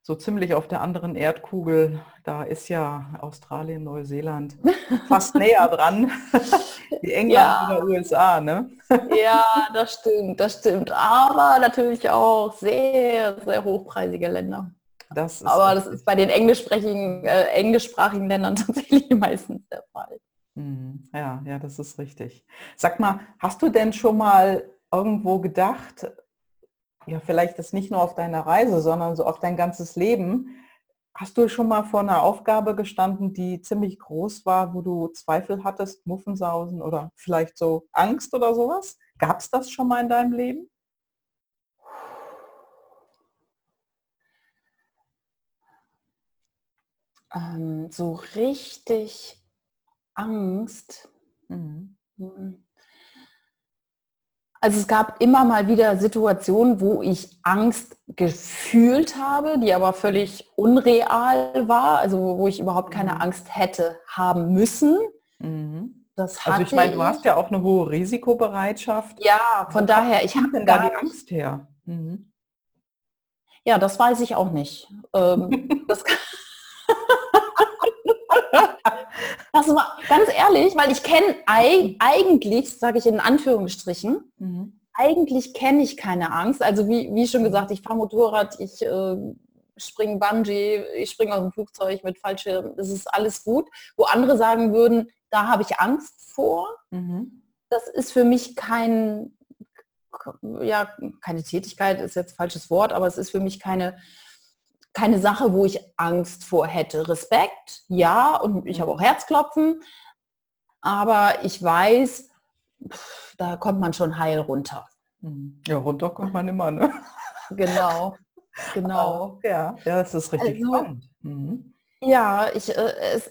so ziemlich auf der anderen Erdkugel. Da ist ja Australien, Neuseeland fast näher dran. wie England ja. oder USA, ne?
ja, das stimmt, das stimmt. Aber natürlich auch sehr, sehr hochpreisige Länder. Das Aber das ist bei den englischsprachigen, äh, englischsprachigen Ländern tatsächlich meistens der Fall.
Mhm. Ja, ja, das ist richtig. Sag mal, hast du denn schon mal irgendwo gedacht, ja, vielleicht ist nicht nur auf deiner Reise, sondern so auf dein ganzes Leben. Hast du schon mal vor einer Aufgabe gestanden, die ziemlich groß war, wo du Zweifel hattest, Muffensausen oder vielleicht so Angst oder sowas? Gab es das schon mal in deinem Leben?
Ähm, so richtig Angst. Mhm. mhm. Also es gab immer mal wieder Situationen, wo ich Angst gefühlt habe, die aber völlig unreal war, also wo ich überhaupt keine mhm. Angst hätte haben müssen.
Mhm. Das also ich meine, du hast ja auch eine hohe Risikobereitschaft.
Ja, von daher, ich habe
da die Angst her. Mhm.
Ja, das weiß ich auch nicht. Ähm, das Das war ganz ehrlich, weil ich kenne eigentlich, sage ich in Anführungsstrichen, mhm. eigentlich kenne ich keine Angst. Also wie, wie schon gesagt, ich fahre Motorrad, ich äh, springe Bungee, ich springe aus dem Flugzeug mit Fallschirm, das ist alles gut. Wo andere sagen würden, da habe ich Angst vor. Mhm. Das ist für mich kein, ja, keine Tätigkeit, ist jetzt falsches Wort, aber es ist für mich keine keine Sache, wo ich Angst vor hätte. Respekt, ja, und ich habe auch Herzklopfen, aber ich weiß, pff, da kommt man schon heil runter.
Mhm. Ja, runter kommt man immer, ne?
Genau, genau.
ja, ja, das ist richtig also, spannend. Mhm.
Ja, ich, äh, es,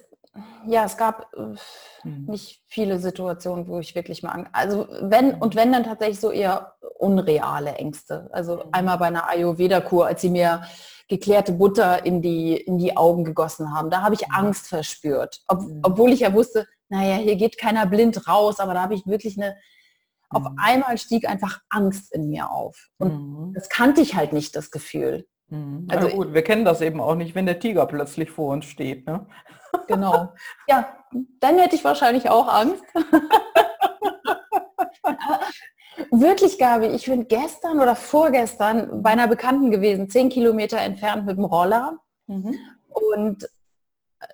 ja, es gab äh, mhm. nicht viele Situationen, wo ich wirklich mal, also wenn und wenn dann tatsächlich so eher unreale Ängste. Also mhm. einmal bei einer Ayurveda-Kur, als sie mir geklärte Butter in die, in die Augen gegossen haben. Da habe ich mhm. Angst verspürt. Ob, mhm. obwohl ich ja wusste, naja, hier geht keiner blind raus, aber da habe ich wirklich eine, auf mhm. einmal stieg einfach Angst in mir auf. Und mhm. das kannte ich halt nicht, das Gefühl.
Also ja, gut, wir kennen das eben auch nicht, wenn der Tiger plötzlich vor uns steht. Ne?
Genau. Ja, dann hätte ich wahrscheinlich auch Angst. Wirklich, Gabi, ich bin gestern oder vorgestern bei einer Bekannten gewesen, zehn Kilometer entfernt mit dem Roller. Mhm. Und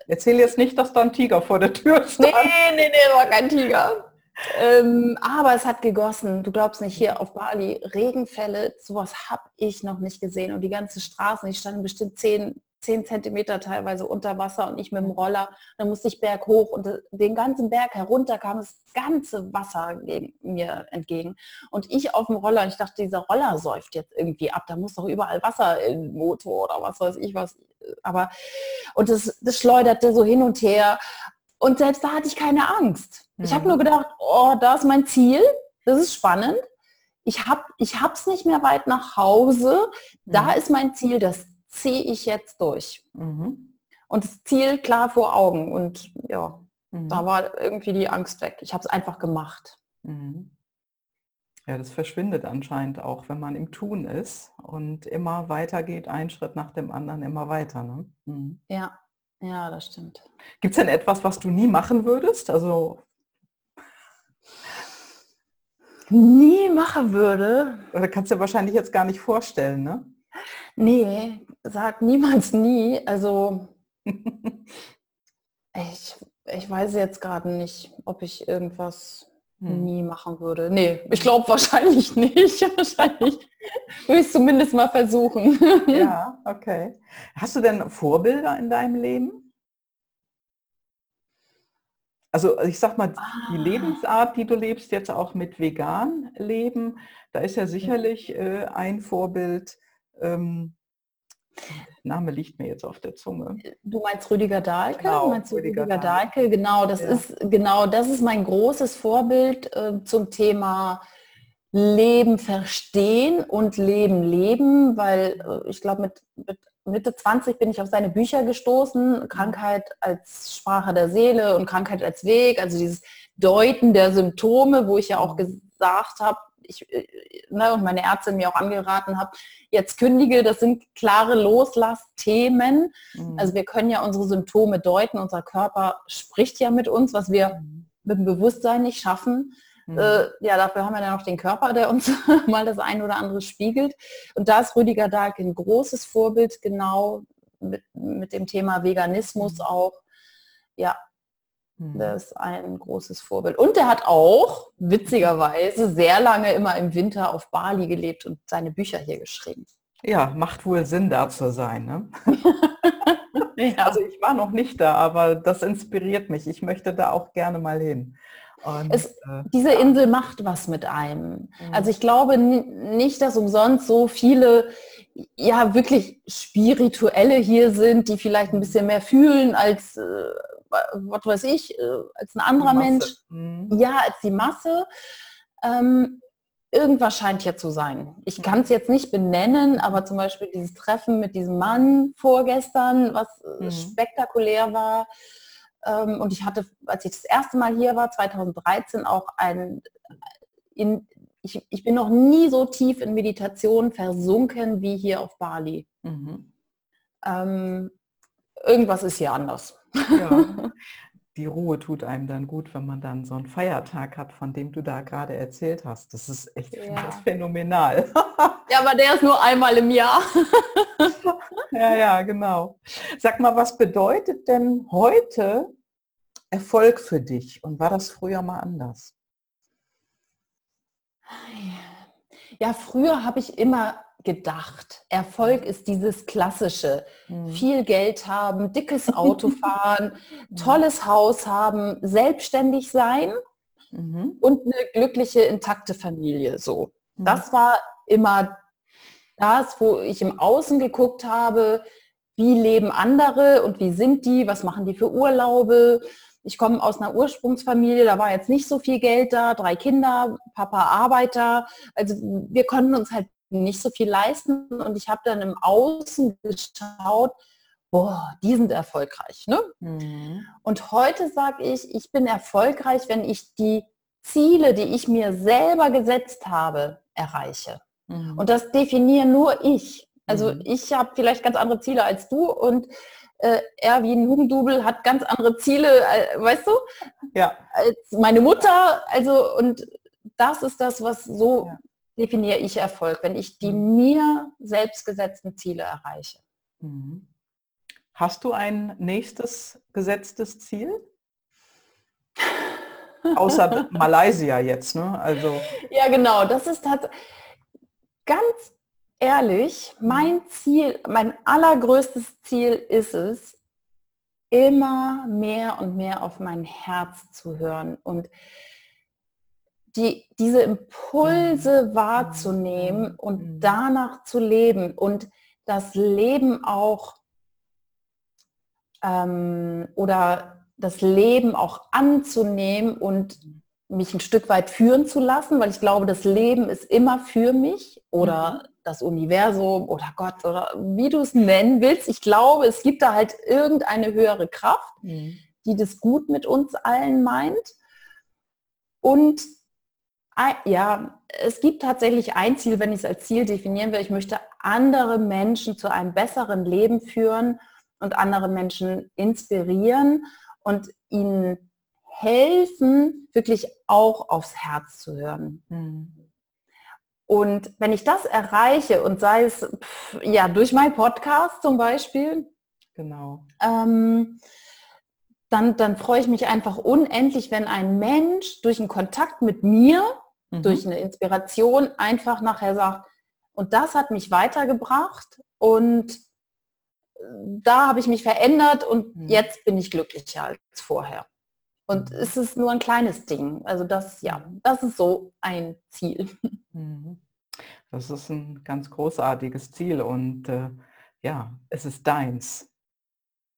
Erzähl jetzt nicht, dass da ein Tiger vor der Tür
stand. Nee, nee, nee, war kein Tiger. Ähm, aber es hat gegossen. Du glaubst nicht, hier auf Bali, Regenfälle, sowas habe ich noch nicht gesehen. Und die ganze Straße, ich stand bestimmt zehn 10 Zentimeter teilweise unter Wasser und ich mit dem Roller. Dann musste ich berg hoch und den ganzen Berg herunter kam das ganze Wasser mir entgegen. Und ich auf dem Roller, ich dachte, dieser Roller säuft jetzt irgendwie ab. Da muss doch überall Wasser im Motor oder was weiß ich was. Aber und das, das schleuderte so hin und her. Und selbst da hatte ich keine Angst. Ich habe mhm. nur gedacht, oh, da ist mein Ziel. das ist spannend. Ich habe es ich nicht mehr weit nach Hause. Da mhm. ist mein Ziel, das ziehe ich jetzt durch. Mhm. Und das Ziel klar vor Augen. Und ja, mhm. da war irgendwie die Angst weg. Ich habe es einfach gemacht. Mhm.
Ja, das verschwindet anscheinend auch, wenn man im Tun ist und immer weiter geht, ein Schritt nach dem anderen, immer weiter. Ne?
Mhm. Ja, ja, das stimmt.
Gibt es denn etwas, was du nie machen würdest? Also
nie machen würde?
Oder kannst du dir wahrscheinlich jetzt gar nicht vorstellen, ne?
Nee, sag niemals nie. Also ich, ich weiß jetzt gerade nicht, ob ich irgendwas hm. nie machen würde. Nee, ich glaube wahrscheinlich nicht. wahrscheinlich würde ich es zumindest mal versuchen.
ja, okay. Hast du denn Vorbilder in deinem Leben? Also ich sag mal, ah. die Lebensart, die du lebst, jetzt auch mit vegan leben, da ist ja sicherlich äh, ein Vorbild, ähm, Name liegt mir jetzt auf der Zunge.
Du meinst Rüdiger Dahlke? Genau, meinst Rüdiger, Rüdiger Dahlke? Genau, das ja. ist genau, das ist mein großes Vorbild äh, zum Thema Leben verstehen und Leben leben, weil äh, ich glaube mit, mit Mitte 20 bin ich auf seine Bücher gestoßen, Krankheit als Sprache der Seele und Krankheit als Weg, also dieses Deuten der Symptome, wo ich ja auch mhm. gesagt habe, ich, äh, ne, und meine Ärztin mir auch angeraten hat, jetzt kündige, das sind klare Loslassthemen. Mhm. Also wir können ja unsere Symptome deuten, unser Körper spricht ja mit uns, was wir mhm. mit dem Bewusstsein nicht schaffen. Mhm. Äh, ja, dafür haben wir dann noch den Körper, der uns mal das ein oder andere spiegelt. Und da ist Rüdiger Dahlke ein großes Vorbild, genau mit, mit dem Thema Veganismus mhm. auch. Ja, hm. Das ist ein großes Vorbild. Und er hat auch, witzigerweise, sehr lange immer im Winter auf Bali gelebt und seine Bücher hier geschrieben.
Ja, macht wohl Sinn, da zu sein. Ne? ja. Also ich war noch nicht da, aber das inspiriert mich. Ich möchte da auch gerne mal hin.
Und, es, äh, diese ja. Insel macht was mit einem. Mhm. Also ich glaube nicht, dass umsonst so viele ja wirklich spirituelle hier sind, die vielleicht ein bisschen mehr fühlen als äh, was weiß ich, äh, als ein anderer Mensch, mhm. ja, als die Masse. Ähm, irgendwas scheint ja zu sein. Ich kann es jetzt nicht benennen, aber zum Beispiel dieses Treffen mit diesem Mann vorgestern, was äh, mhm. spektakulär war. Ähm, und ich hatte, als ich das erste Mal hier war, 2013, auch ein, in, ich, ich bin noch nie so tief in Meditation versunken wie hier auf Bali. Mhm. Ähm, irgendwas ist hier anders. Ja.
Die Ruhe tut einem dann gut, wenn man dann so einen Feiertag hat, von dem du da gerade erzählt hast. Das ist echt ja. das phänomenal.
Ja, aber der ist nur einmal im Jahr.
Ja, ja, genau. Sag mal, was bedeutet denn heute Erfolg für dich? Und war das früher mal anders?
Ja, früher habe ich immer gedacht. Erfolg ist dieses klassische. Mhm. Viel Geld haben, dickes Auto fahren, tolles Haus haben, selbstständig sein mhm. und eine glückliche, intakte Familie. So. Mhm. Das war immer das, wo ich im Außen geguckt habe, wie leben andere und wie sind die, was machen die für Urlaube. Ich komme aus einer Ursprungsfamilie, da war jetzt nicht so viel Geld da, drei Kinder, Papa Arbeiter. Also wir konnten uns halt nicht so viel leisten und ich habe dann im Außen geschaut, boah, die sind erfolgreich. Ne? Mhm. Und heute sage ich, ich bin erfolgreich, wenn ich die Ziele, die ich mir selber gesetzt habe, erreiche. Mhm. Und das definiere nur ich. Also mhm. ich habe vielleicht ganz andere Ziele als du und äh, er wie ein Hugendubel hat ganz andere Ziele, äh, weißt du? Ja. Als meine Mutter. Also und das ist das, was so ja definiere ich Erfolg, wenn ich die mhm. mir selbst gesetzten Ziele erreiche. Mhm.
Hast du ein nächstes gesetztes Ziel? Außer Malaysia jetzt, ne? Also
ja, genau. Das ist halt ganz ehrlich, mein Ziel, mein allergrößtes Ziel ist es, immer mehr und mehr auf mein Herz zu hören und die, diese Impulse mhm. wahrzunehmen und mhm. danach zu leben und das Leben auch ähm, oder das Leben auch anzunehmen und mich ein Stück weit führen zu lassen, weil ich glaube, das Leben ist immer für mich oder mhm. das Universum oder Gott oder wie du es nennen willst. Ich glaube, es gibt da halt irgendeine höhere Kraft, mhm. die das gut mit uns allen meint. Und ja, es gibt tatsächlich ein Ziel, wenn ich es als Ziel definieren will. Ich möchte andere Menschen zu einem besseren Leben führen und andere Menschen inspirieren und ihnen helfen, wirklich auch aufs Herz zu hören. Mhm. Und wenn ich das erreiche und sei es pff, ja durch meinen Podcast zum Beispiel,
genau.
Ähm, dann, dann freue ich mich einfach unendlich, wenn ein Mensch durch einen Kontakt mit mir, mhm. durch eine Inspiration einfach nachher sagt, und das hat mich weitergebracht und äh, da habe ich mich verändert und mhm. jetzt bin ich glücklicher als vorher. Und mhm. es ist nur ein kleines Ding. Also das, ja, das ist so ein Ziel.
Mhm. Das ist ein ganz großartiges Ziel und äh, ja, es ist deins.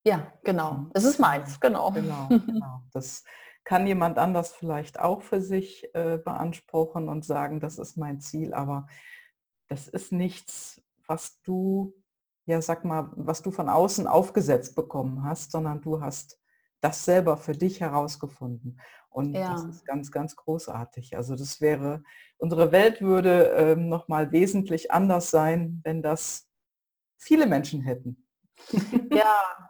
Ja, genau. Mhm. Es ist meins, genau.
Genau, genau. Das kann jemand anders vielleicht auch für sich äh, beanspruchen und sagen, das ist mein Ziel, aber das ist nichts, was du, ja, sag mal, was du von außen aufgesetzt bekommen hast, sondern du hast das selber für dich herausgefunden. Und ja. das ist ganz, ganz großartig. Also das wäre, unsere Welt würde ähm, nochmal wesentlich anders sein, wenn das viele Menschen hätten.
Ja,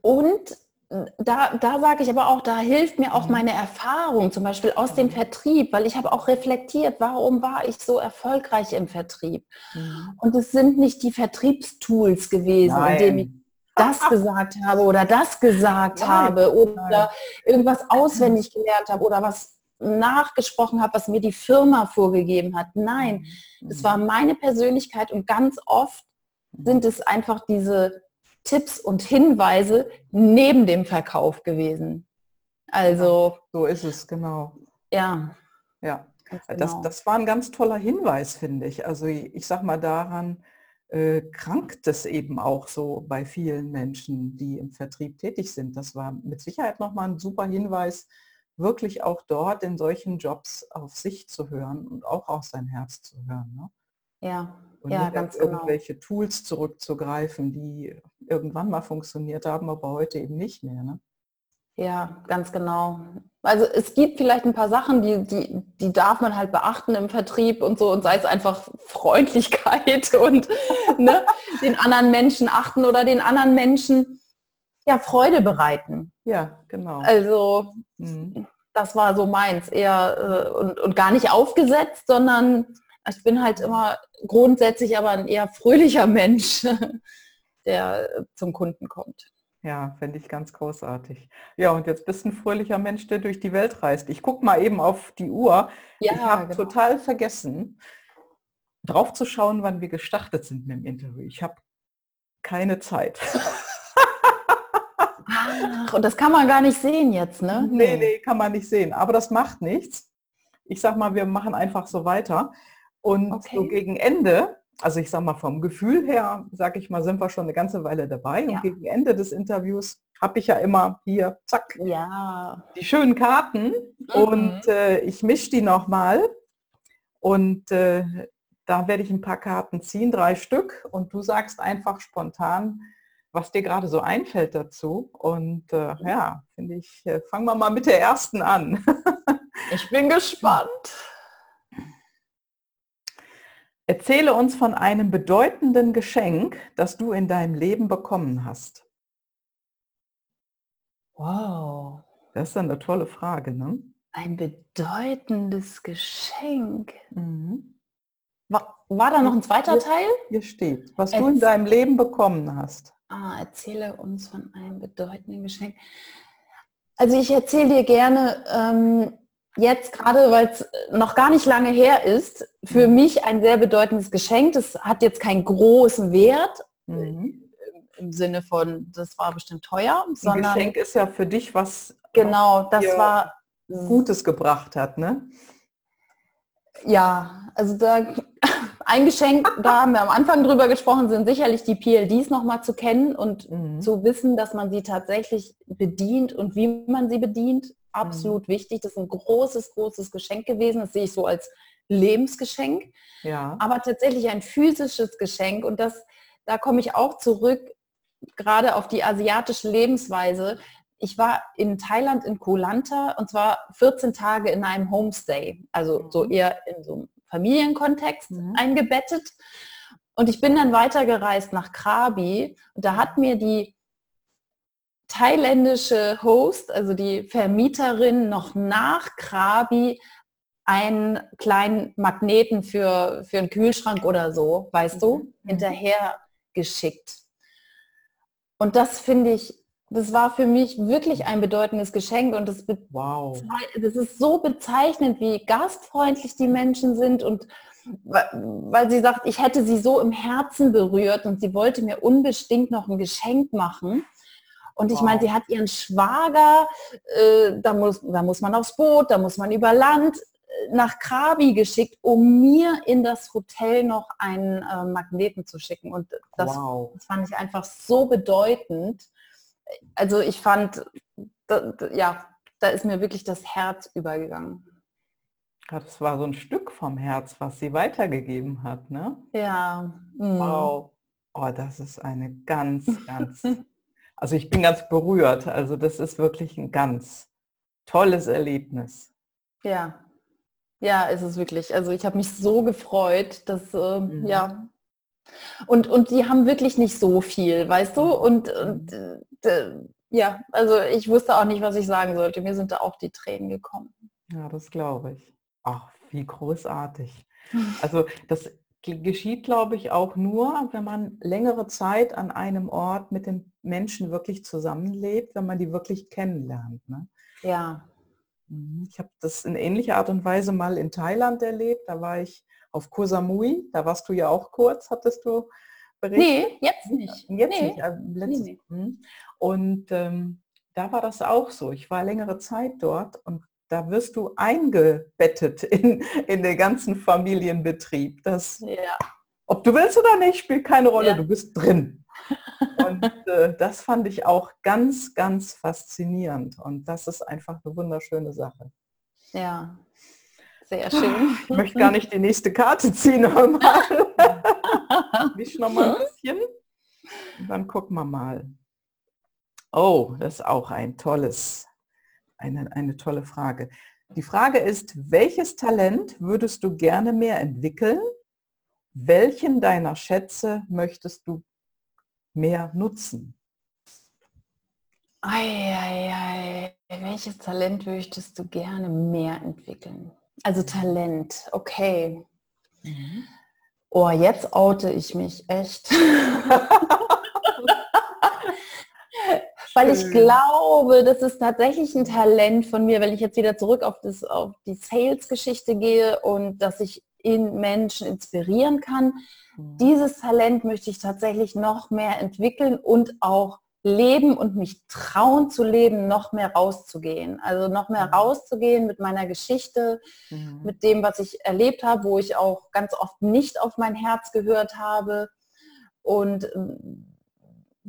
und da, da sage ich aber auch, da hilft mir auch mhm. meine Erfahrung, zum Beispiel aus dem mhm. Vertrieb, weil ich habe auch reflektiert, warum war ich so erfolgreich im Vertrieb. Mhm. Und es sind nicht die Vertriebstools gewesen, Nein. indem ich das gesagt habe oder das gesagt Nein. habe oder Nein. irgendwas auswendig gelernt habe oder was nachgesprochen habe, was mir die Firma vorgegeben hat. Nein, es war meine Persönlichkeit und ganz oft sind es einfach diese Tipps und Hinweise neben dem Verkauf gewesen. Also
so ist es, genau.
Ja.
Ja. Genau. Das, das war ein ganz toller Hinweis, finde ich. Also ich, sag mal daran, äh, krankt es eben auch so bei vielen Menschen, die im Vertrieb tätig sind. Das war mit Sicherheit nochmal ein super Hinweis, wirklich auch dort in solchen Jobs auf sich zu hören und auch auf sein Herz zu hören. Ne?
Ja,
und
ja,
nicht ganz genau. irgendwelche genau. Tools zurückzugreifen, die irgendwann mal funktioniert haben, aber heute eben nicht mehr. Ne?
Ja, ganz genau. Also es gibt vielleicht ein paar Sachen, die, die, die darf man halt beachten im Vertrieb und so und sei es einfach Freundlichkeit und ne, den anderen Menschen achten oder den anderen Menschen ja Freude bereiten.
Ja, genau.
Also mhm. das war so meins eher äh, und, und gar nicht aufgesetzt, sondern ich bin halt immer grundsätzlich aber ein eher fröhlicher Mensch, der zum Kunden kommt.
Ja, finde ich ganz großartig. Ja, und jetzt bist du ein fröhlicher Mensch, der durch die Welt reist. Ich gucke mal eben auf die Uhr. Ja, ich habe genau. total vergessen, drauf zu schauen, wann wir gestartet sind mit dem Interview. Ich habe keine Zeit.
Ach, und das kann man gar nicht sehen jetzt, ne?
Nee, nee, kann man nicht sehen. Aber das macht nichts. Ich sag mal, wir machen einfach so weiter. Und okay. so gegen Ende also ich sage mal vom Gefühl her, sage ich mal, sind wir schon eine ganze Weile dabei. Ja. Und gegen Ende des Interviews habe ich ja immer hier, zack,
ja.
die schönen Karten. Mhm. Und äh, ich mische die nochmal. Und äh, da werde ich ein paar Karten ziehen, drei Stück. Und du sagst einfach spontan, was dir gerade so einfällt dazu. Und äh, ja, finde ich, äh, fangen wir mal mit der ersten an.
ich bin gespannt.
Erzähle uns von einem bedeutenden Geschenk, das du in deinem Leben bekommen hast.
Wow.
Das ist eine tolle Frage, ne?
Ein bedeutendes Geschenk. Mhm. War, war, da noch ein zweiter
hier,
Teil?
Hier steht, was Erz du in deinem Leben bekommen hast.
Ah, erzähle uns von einem bedeutenden Geschenk. Also ich erzähle dir gerne ähm, jetzt gerade, weil es noch gar nicht lange her ist, für mhm. mich ein sehr bedeutendes Geschenk. Das hat jetzt keinen großen Wert mhm. im Sinne von, das war bestimmt teuer.
Ein Geschenk ist ja für dich was
genau, das war
Gutes gebracht hat, ne?
Ja, also da ein Geschenk, da haben wir am Anfang drüber gesprochen, sind sicherlich die PLDs nochmal zu kennen und mhm. zu wissen, dass man sie tatsächlich bedient und wie man sie bedient absolut mhm. wichtig. Das ist ein großes, großes Geschenk gewesen. Das sehe ich so als Lebensgeschenk. Ja. Aber tatsächlich ein physisches Geschenk. Und das, da komme ich auch zurück, gerade auf die asiatische Lebensweise. Ich war in Thailand in Koh Lanta und zwar 14 Tage in einem Homestay, also so mhm. eher in so einem Familienkontext mhm. eingebettet. Und ich bin dann weitergereist nach Krabi und da hat mir die thailändische Host, also die Vermieterin, noch nach Krabi einen kleinen Magneten für, für einen Kühlschrank oder so, weißt du, mhm. mhm. hinterher geschickt. Und das finde ich, das war für mich wirklich ein bedeutendes Geschenk und das, wow. das ist so bezeichnend, wie gastfreundlich die Menschen sind und weil sie sagt, ich hätte sie so im Herzen berührt und sie wollte mir unbedingt noch ein Geschenk machen. Und ich wow. meine, sie hat ihren Schwager, äh, da, muss, da muss man aufs Boot, da muss man über Land äh, nach Krabi geschickt, um mir in das Hotel noch einen äh, Magneten zu schicken. Und das, wow. das, fand ich einfach so bedeutend. Also ich fand, da, ja, da ist mir wirklich das Herz übergegangen.
Das war so ein Stück vom Herz, was sie weitergegeben hat, ne?
Ja.
Mhm. Wow. Oh, das ist eine ganz, ganz, also ich bin ganz berührt. Also das ist wirklich ein ganz tolles Erlebnis.
Ja. Ja, ist es wirklich. Also ich habe mich so gefreut, dass, äh, mhm. ja. Und, und die haben wirklich nicht so viel, weißt du? Mhm. Und, und äh, ja, also ich wusste auch nicht, was ich sagen sollte. Mir sind da auch die Tränen gekommen.
Ja, das glaube ich. Ach, wie großartig. Also das geschieht, glaube ich, auch nur, wenn man längere Zeit an einem Ort mit den Menschen wirklich zusammenlebt, wenn man die wirklich kennenlernt. Ne?
Ja.
Mhm, ich habe das in ähnlicher Art und Weise mal in Thailand erlebt. Da war ich auf Koh Samui. Da warst du ja auch kurz, hattest du
berichtet? Nee, jetzt nicht.
Jetzt nee. nicht. Äh, letztes, nee, nee. Mhm. Und ähm, da war das auch so. Ich war längere Zeit dort und da wirst du eingebettet in, in den ganzen Familienbetrieb. Das, ja. Ob du willst oder nicht, spielt keine Rolle, ja. du bist drin. Und äh, das fand ich auch ganz, ganz faszinierend. Und das ist einfach eine wunderschöne Sache.
Ja, sehr schön.
Ich möchte gar nicht die nächste Karte ziehen. Wisch noch mal ein bisschen. Und dann gucken wir mal. Oh, das ist auch ein tolles eine, eine tolle Frage. Die Frage ist, welches Talent würdest du gerne mehr entwickeln? Welchen deiner Schätze möchtest du mehr nutzen?
Eieiei, welches Talent möchtest du gerne mehr entwickeln? Also Talent, okay. Mhm. Oh, jetzt oute ich mich echt. weil ich glaube, das ist tatsächlich ein Talent von mir, wenn ich jetzt wieder zurück auf, das, auf die Sales-Geschichte gehe und dass ich in Menschen inspirieren kann. Mhm. Dieses Talent möchte ich tatsächlich noch mehr entwickeln und auch leben und mich trauen zu leben, noch mehr rauszugehen. Also noch mehr mhm. rauszugehen mit meiner Geschichte, mhm. mit dem, was ich erlebt habe, wo ich auch ganz oft nicht auf mein Herz gehört habe. Und ähm,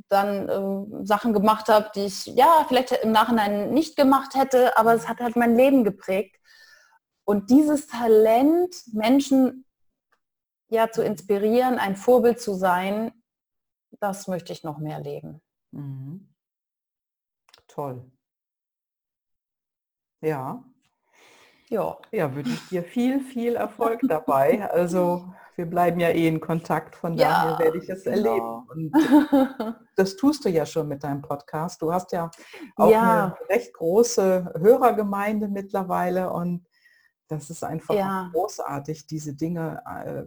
dann äh, Sachen gemacht habe, die ich ja vielleicht im Nachhinein nicht gemacht hätte, aber es hat halt mein Leben geprägt. Und dieses Talent, Menschen ja zu inspirieren, ein Vorbild zu sein, das möchte ich noch mehr leben. Mhm.
Toll. Ja. Ja. Ja, wünsche ich dir viel, viel Erfolg dabei. Also wir bleiben ja eh in Kontakt, von daher ja, werde ich es genau. erleben. Und das tust du ja schon mit deinem Podcast. Du hast ja auch ja. eine recht große Hörergemeinde mittlerweile und das ist einfach ja. großartig, diese Dinge äh,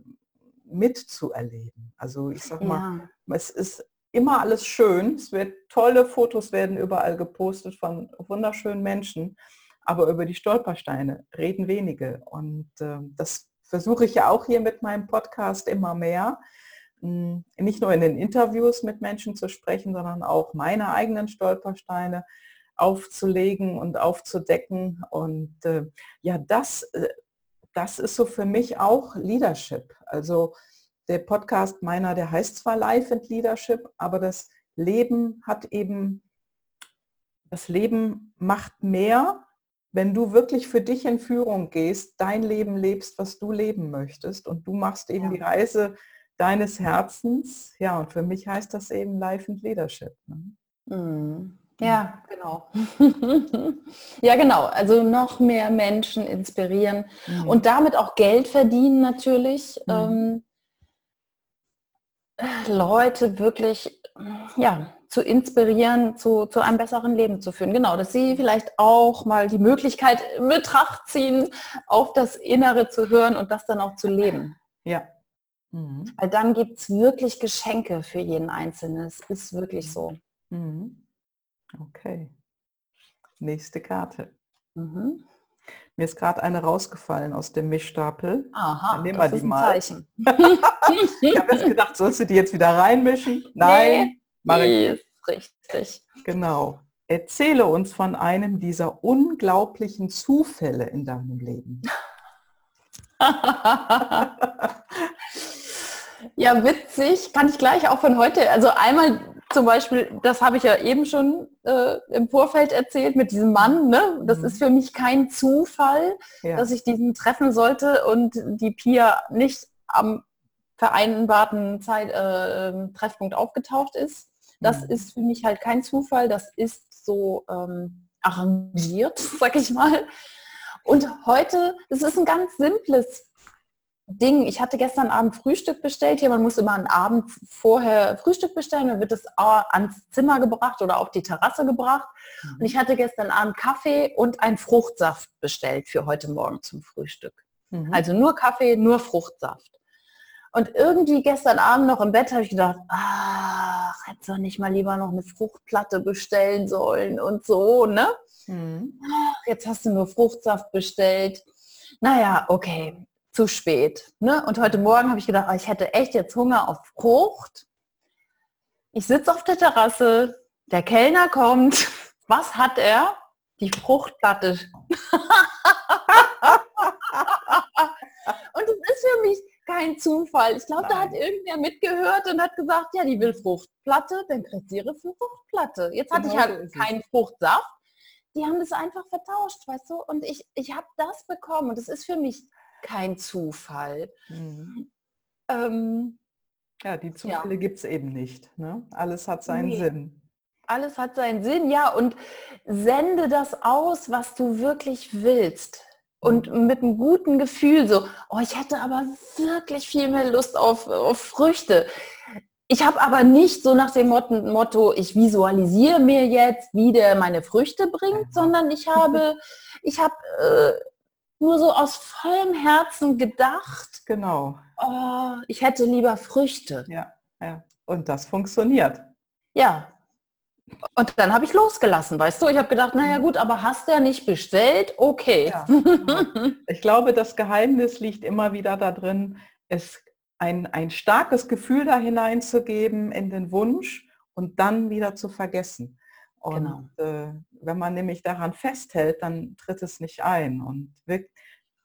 mitzuerleben. Also ich sag mal, es ist immer alles schön. Es wird tolle Fotos werden überall gepostet von wunderschönen Menschen, aber über die Stolpersteine reden wenige. Und äh, das versuche ich ja auch hier mit meinem Podcast immer mehr, hm, nicht nur in den Interviews mit Menschen zu sprechen, sondern auch meine eigenen Stolpersteine aufzulegen und aufzudecken. Und äh, ja, das, äh, das ist so für mich auch Leadership. Also der Podcast meiner, der heißt zwar Life and Leadership, aber das Leben hat eben, das Leben macht mehr wenn du wirklich für dich in Führung gehst, dein Leben lebst, was du leben möchtest und du machst eben ja. die Reise deines Herzens. Ja, und für mich heißt das eben Life and Leadership. Ne?
Mhm. Ja, genau. ja, genau. Also noch mehr Menschen inspirieren mhm. und damit auch Geld verdienen natürlich. Mhm. Ähm, Leute wirklich, ja, zu inspirieren, zu, zu einem besseren Leben zu führen. Genau, dass sie vielleicht auch mal die Möglichkeit in Betracht ziehen, auf das Innere zu hören und das dann auch zu leben.
Ja.
Mhm. Weil dann gibt es wirklich Geschenke für jeden Einzelnen. Es ist wirklich so.
Mhm. Okay. Nächste Karte. Mhm. Mir ist gerade eine rausgefallen aus dem Mischstapel.
Aha, Dann nehmen wir die
mal. ich habe jetzt gedacht, sollst du die jetzt wieder reinmischen? Nein.
Mache Richtig.
Genau. Erzähle uns von einem dieser unglaublichen Zufälle in deinem Leben.
ja, witzig. Kann ich gleich auch von heute. Also einmal zum Beispiel, das habe ich ja eben schon äh, im Vorfeld erzählt mit diesem Mann. Ne? Das mhm. ist für mich kein Zufall, ja. dass ich diesen treffen sollte und die Pia nicht am vereinbarten Zeit, äh, Treffpunkt aufgetaucht ist. Das mhm. ist für mich halt kein Zufall, das ist so ähm, arrangiert, sag ich mal. Und heute, es ist ein ganz simples Ding. Ich hatte gestern Abend Frühstück bestellt. Hier, man muss immer einen Abend vorher Frühstück bestellen, dann wird es ans Zimmer gebracht oder auf die Terrasse gebracht. Mhm. Und ich hatte gestern Abend Kaffee und einen Fruchtsaft bestellt für heute Morgen zum Frühstück. Mhm. Also nur Kaffee, nur Fruchtsaft. Und irgendwie gestern Abend noch im Bett habe ich gedacht, ach, hätte doch nicht mal lieber noch eine Fruchtplatte bestellen sollen und so, ne? Mhm. Ach, jetzt hast du nur Fruchtsaft bestellt. Naja, okay, zu spät. Ne? Und heute Morgen habe ich gedacht, ich hätte echt jetzt Hunger auf Frucht. Ich sitze auf der Terrasse, der Kellner kommt. Was hat er? Die Fruchtplatte. und es ist für mich kein Zufall. Ich glaube, da hat irgendwer mitgehört und hat gesagt, ja, die will Fruchtplatte, dann kriegt sie ihre Fruchtplatte. Jetzt hatte genau ich halt keinen Fruchtsaft. Die haben das einfach vertauscht, weißt du? Und ich, ich habe das bekommen und das ist für mich kein Zufall. Mhm.
Ähm, ja, die Zufälle ja. gibt es eben nicht. Ne? Alles hat seinen nee. Sinn.
Alles hat seinen Sinn, ja. Und sende das aus, was du wirklich willst und mit einem guten Gefühl so, oh, ich hätte aber wirklich viel mehr Lust auf, auf Früchte. Ich habe aber nicht so nach dem Motto, ich visualisiere mir jetzt, wie der meine Früchte bringt, sondern ich habe, ich habe äh, nur so aus vollem Herzen gedacht,
genau.
Oh, ich hätte lieber Früchte.
Ja, ja. Und das funktioniert.
Ja, und dann habe ich losgelassen, weißt du? Ich habe gedacht, naja gut, aber hast du ja nicht bestellt? Okay. Ja,
ich glaube, das Geheimnis liegt immer wieder darin, es ein, ein starkes Gefühl da hineinzugeben in den Wunsch und dann wieder zu vergessen. Und genau. äh, wenn man nämlich daran festhält, dann tritt es nicht ein. Und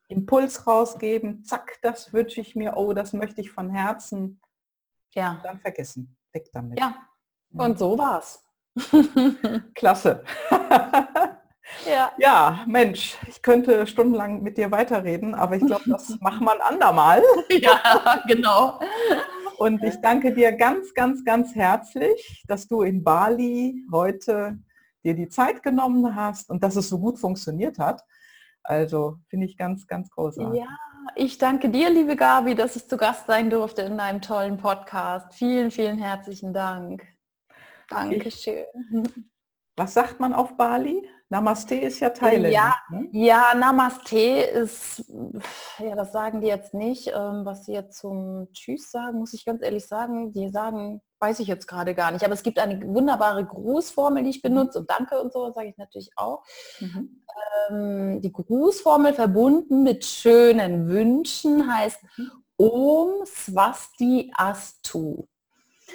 Impuls rausgeben, zack, das wünsche ich mir, oh, das möchte ich von Herzen. Ja. Dann vergessen. Weg damit.
Ja. Und so war's.
Klasse. ja. ja, Mensch, ich könnte stundenlang mit dir weiterreden, aber ich glaube, das machen wir ein andermal.
ja, genau.
Und ich danke dir ganz, ganz, ganz herzlich, dass du in Bali heute dir die Zeit genommen hast und dass es so gut funktioniert hat. Also finde ich ganz, ganz großartig.
Ja, ich danke dir, liebe Gabi, dass ich zu Gast sein durfte in deinem tollen Podcast. Vielen, vielen herzlichen Dank. Dankeschön.
Was sagt man auf Bali? Namaste ist ja Teil.
Ja, ne? ja, Namaste ist, ja, das sagen die jetzt nicht. Ähm, was sie jetzt zum Tschüss sagen, muss ich ganz ehrlich sagen, die sagen, weiß ich jetzt gerade gar nicht. Aber es gibt eine wunderbare Grußformel, die ich mhm. benutze und Danke und so, sage ich natürlich auch. Mhm. Ähm, die Grußformel verbunden mit schönen Wünschen heißt mhm. Om Swasti Astu.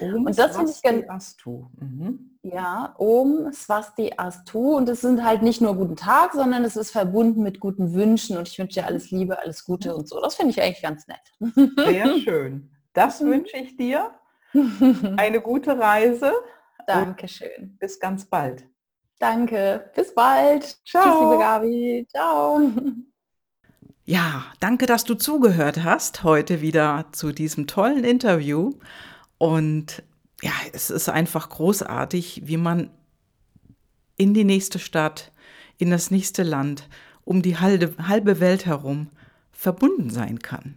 Om und das finde ich ganz Astu. Mhm.
Ja, Om Swasti Astu. Und es sind halt nicht nur guten Tag, sondern es ist verbunden mit guten Wünschen und ich wünsche dir alles Liebe, alles Gute und so. Das finde ich eigentlich ganz nett.
Sehr schön. Das wünsche ich dir. Eine gute Reise.
Dankeschön.
Bis ganz bald.
Danke. Bis bald.
Ciao.
Tschüss, liebe Gabi. Ciao.
Ja, danke, dass du zugehört hast heute wieder zu diesem tollen Interview. Und ja, es ist einfach großartig, wie man in die nächste Stadt, in das nächste Land, um die halbe, halbe Welt herum verbunden sein kann.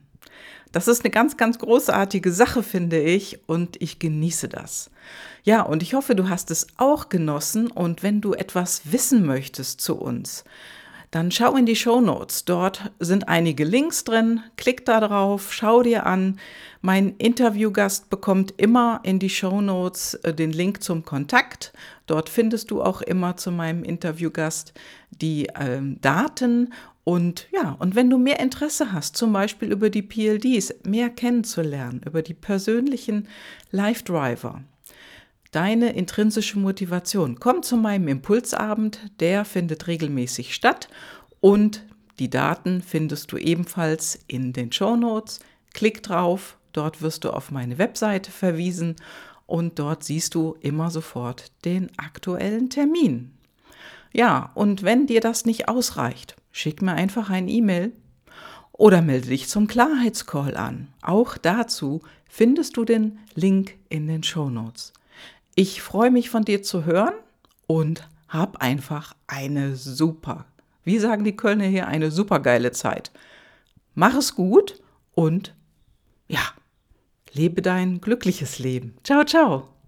Das ist eine ganz, ganz großartige Sache, finde ich, und ich genieße das. Ja, und ich hoffe, du hast es auch genossen und wenn du etwas wissen möchtest zu uns, dann schau in die Show Notes. Dort sind einige Links drin. Klick da drauf, schau dir an. Mein Interviewgast bekommt immer in die Show Notes äh, den Link zum Kontakt. Dort findest du auch immer zu meinem Interviewgast die ähm, Daten. Und ja, und wenn du mehr Interesse hast, zum Beispiel über die PLDs, mehr kennenzulernen, über die persönlichen Life Driver, deine intrinsische Motivation. Komm zu meinem Impulsabend, der findet regelmäßig statt und die Daten findest du ebenfalls in den Show Notes. Klick drauf, dort wirst du auf meine Webseite verwiesen und dort siehst du immer sofort den aktuellen Termin. Ja, und wenn dir das nicht ausreicht, schick mir einfach ein E-Mail oder melde dich zum Klarheitscall an. Auch dazu findest du den Link in den Show Notes. Ich freue mich von dir zu hören und hab einfach eine super, wie sagen die Kölner hier, eine super geile Zeit. Mach es gut und ja, lebe dein glückliches Leben. Ciao, ciao.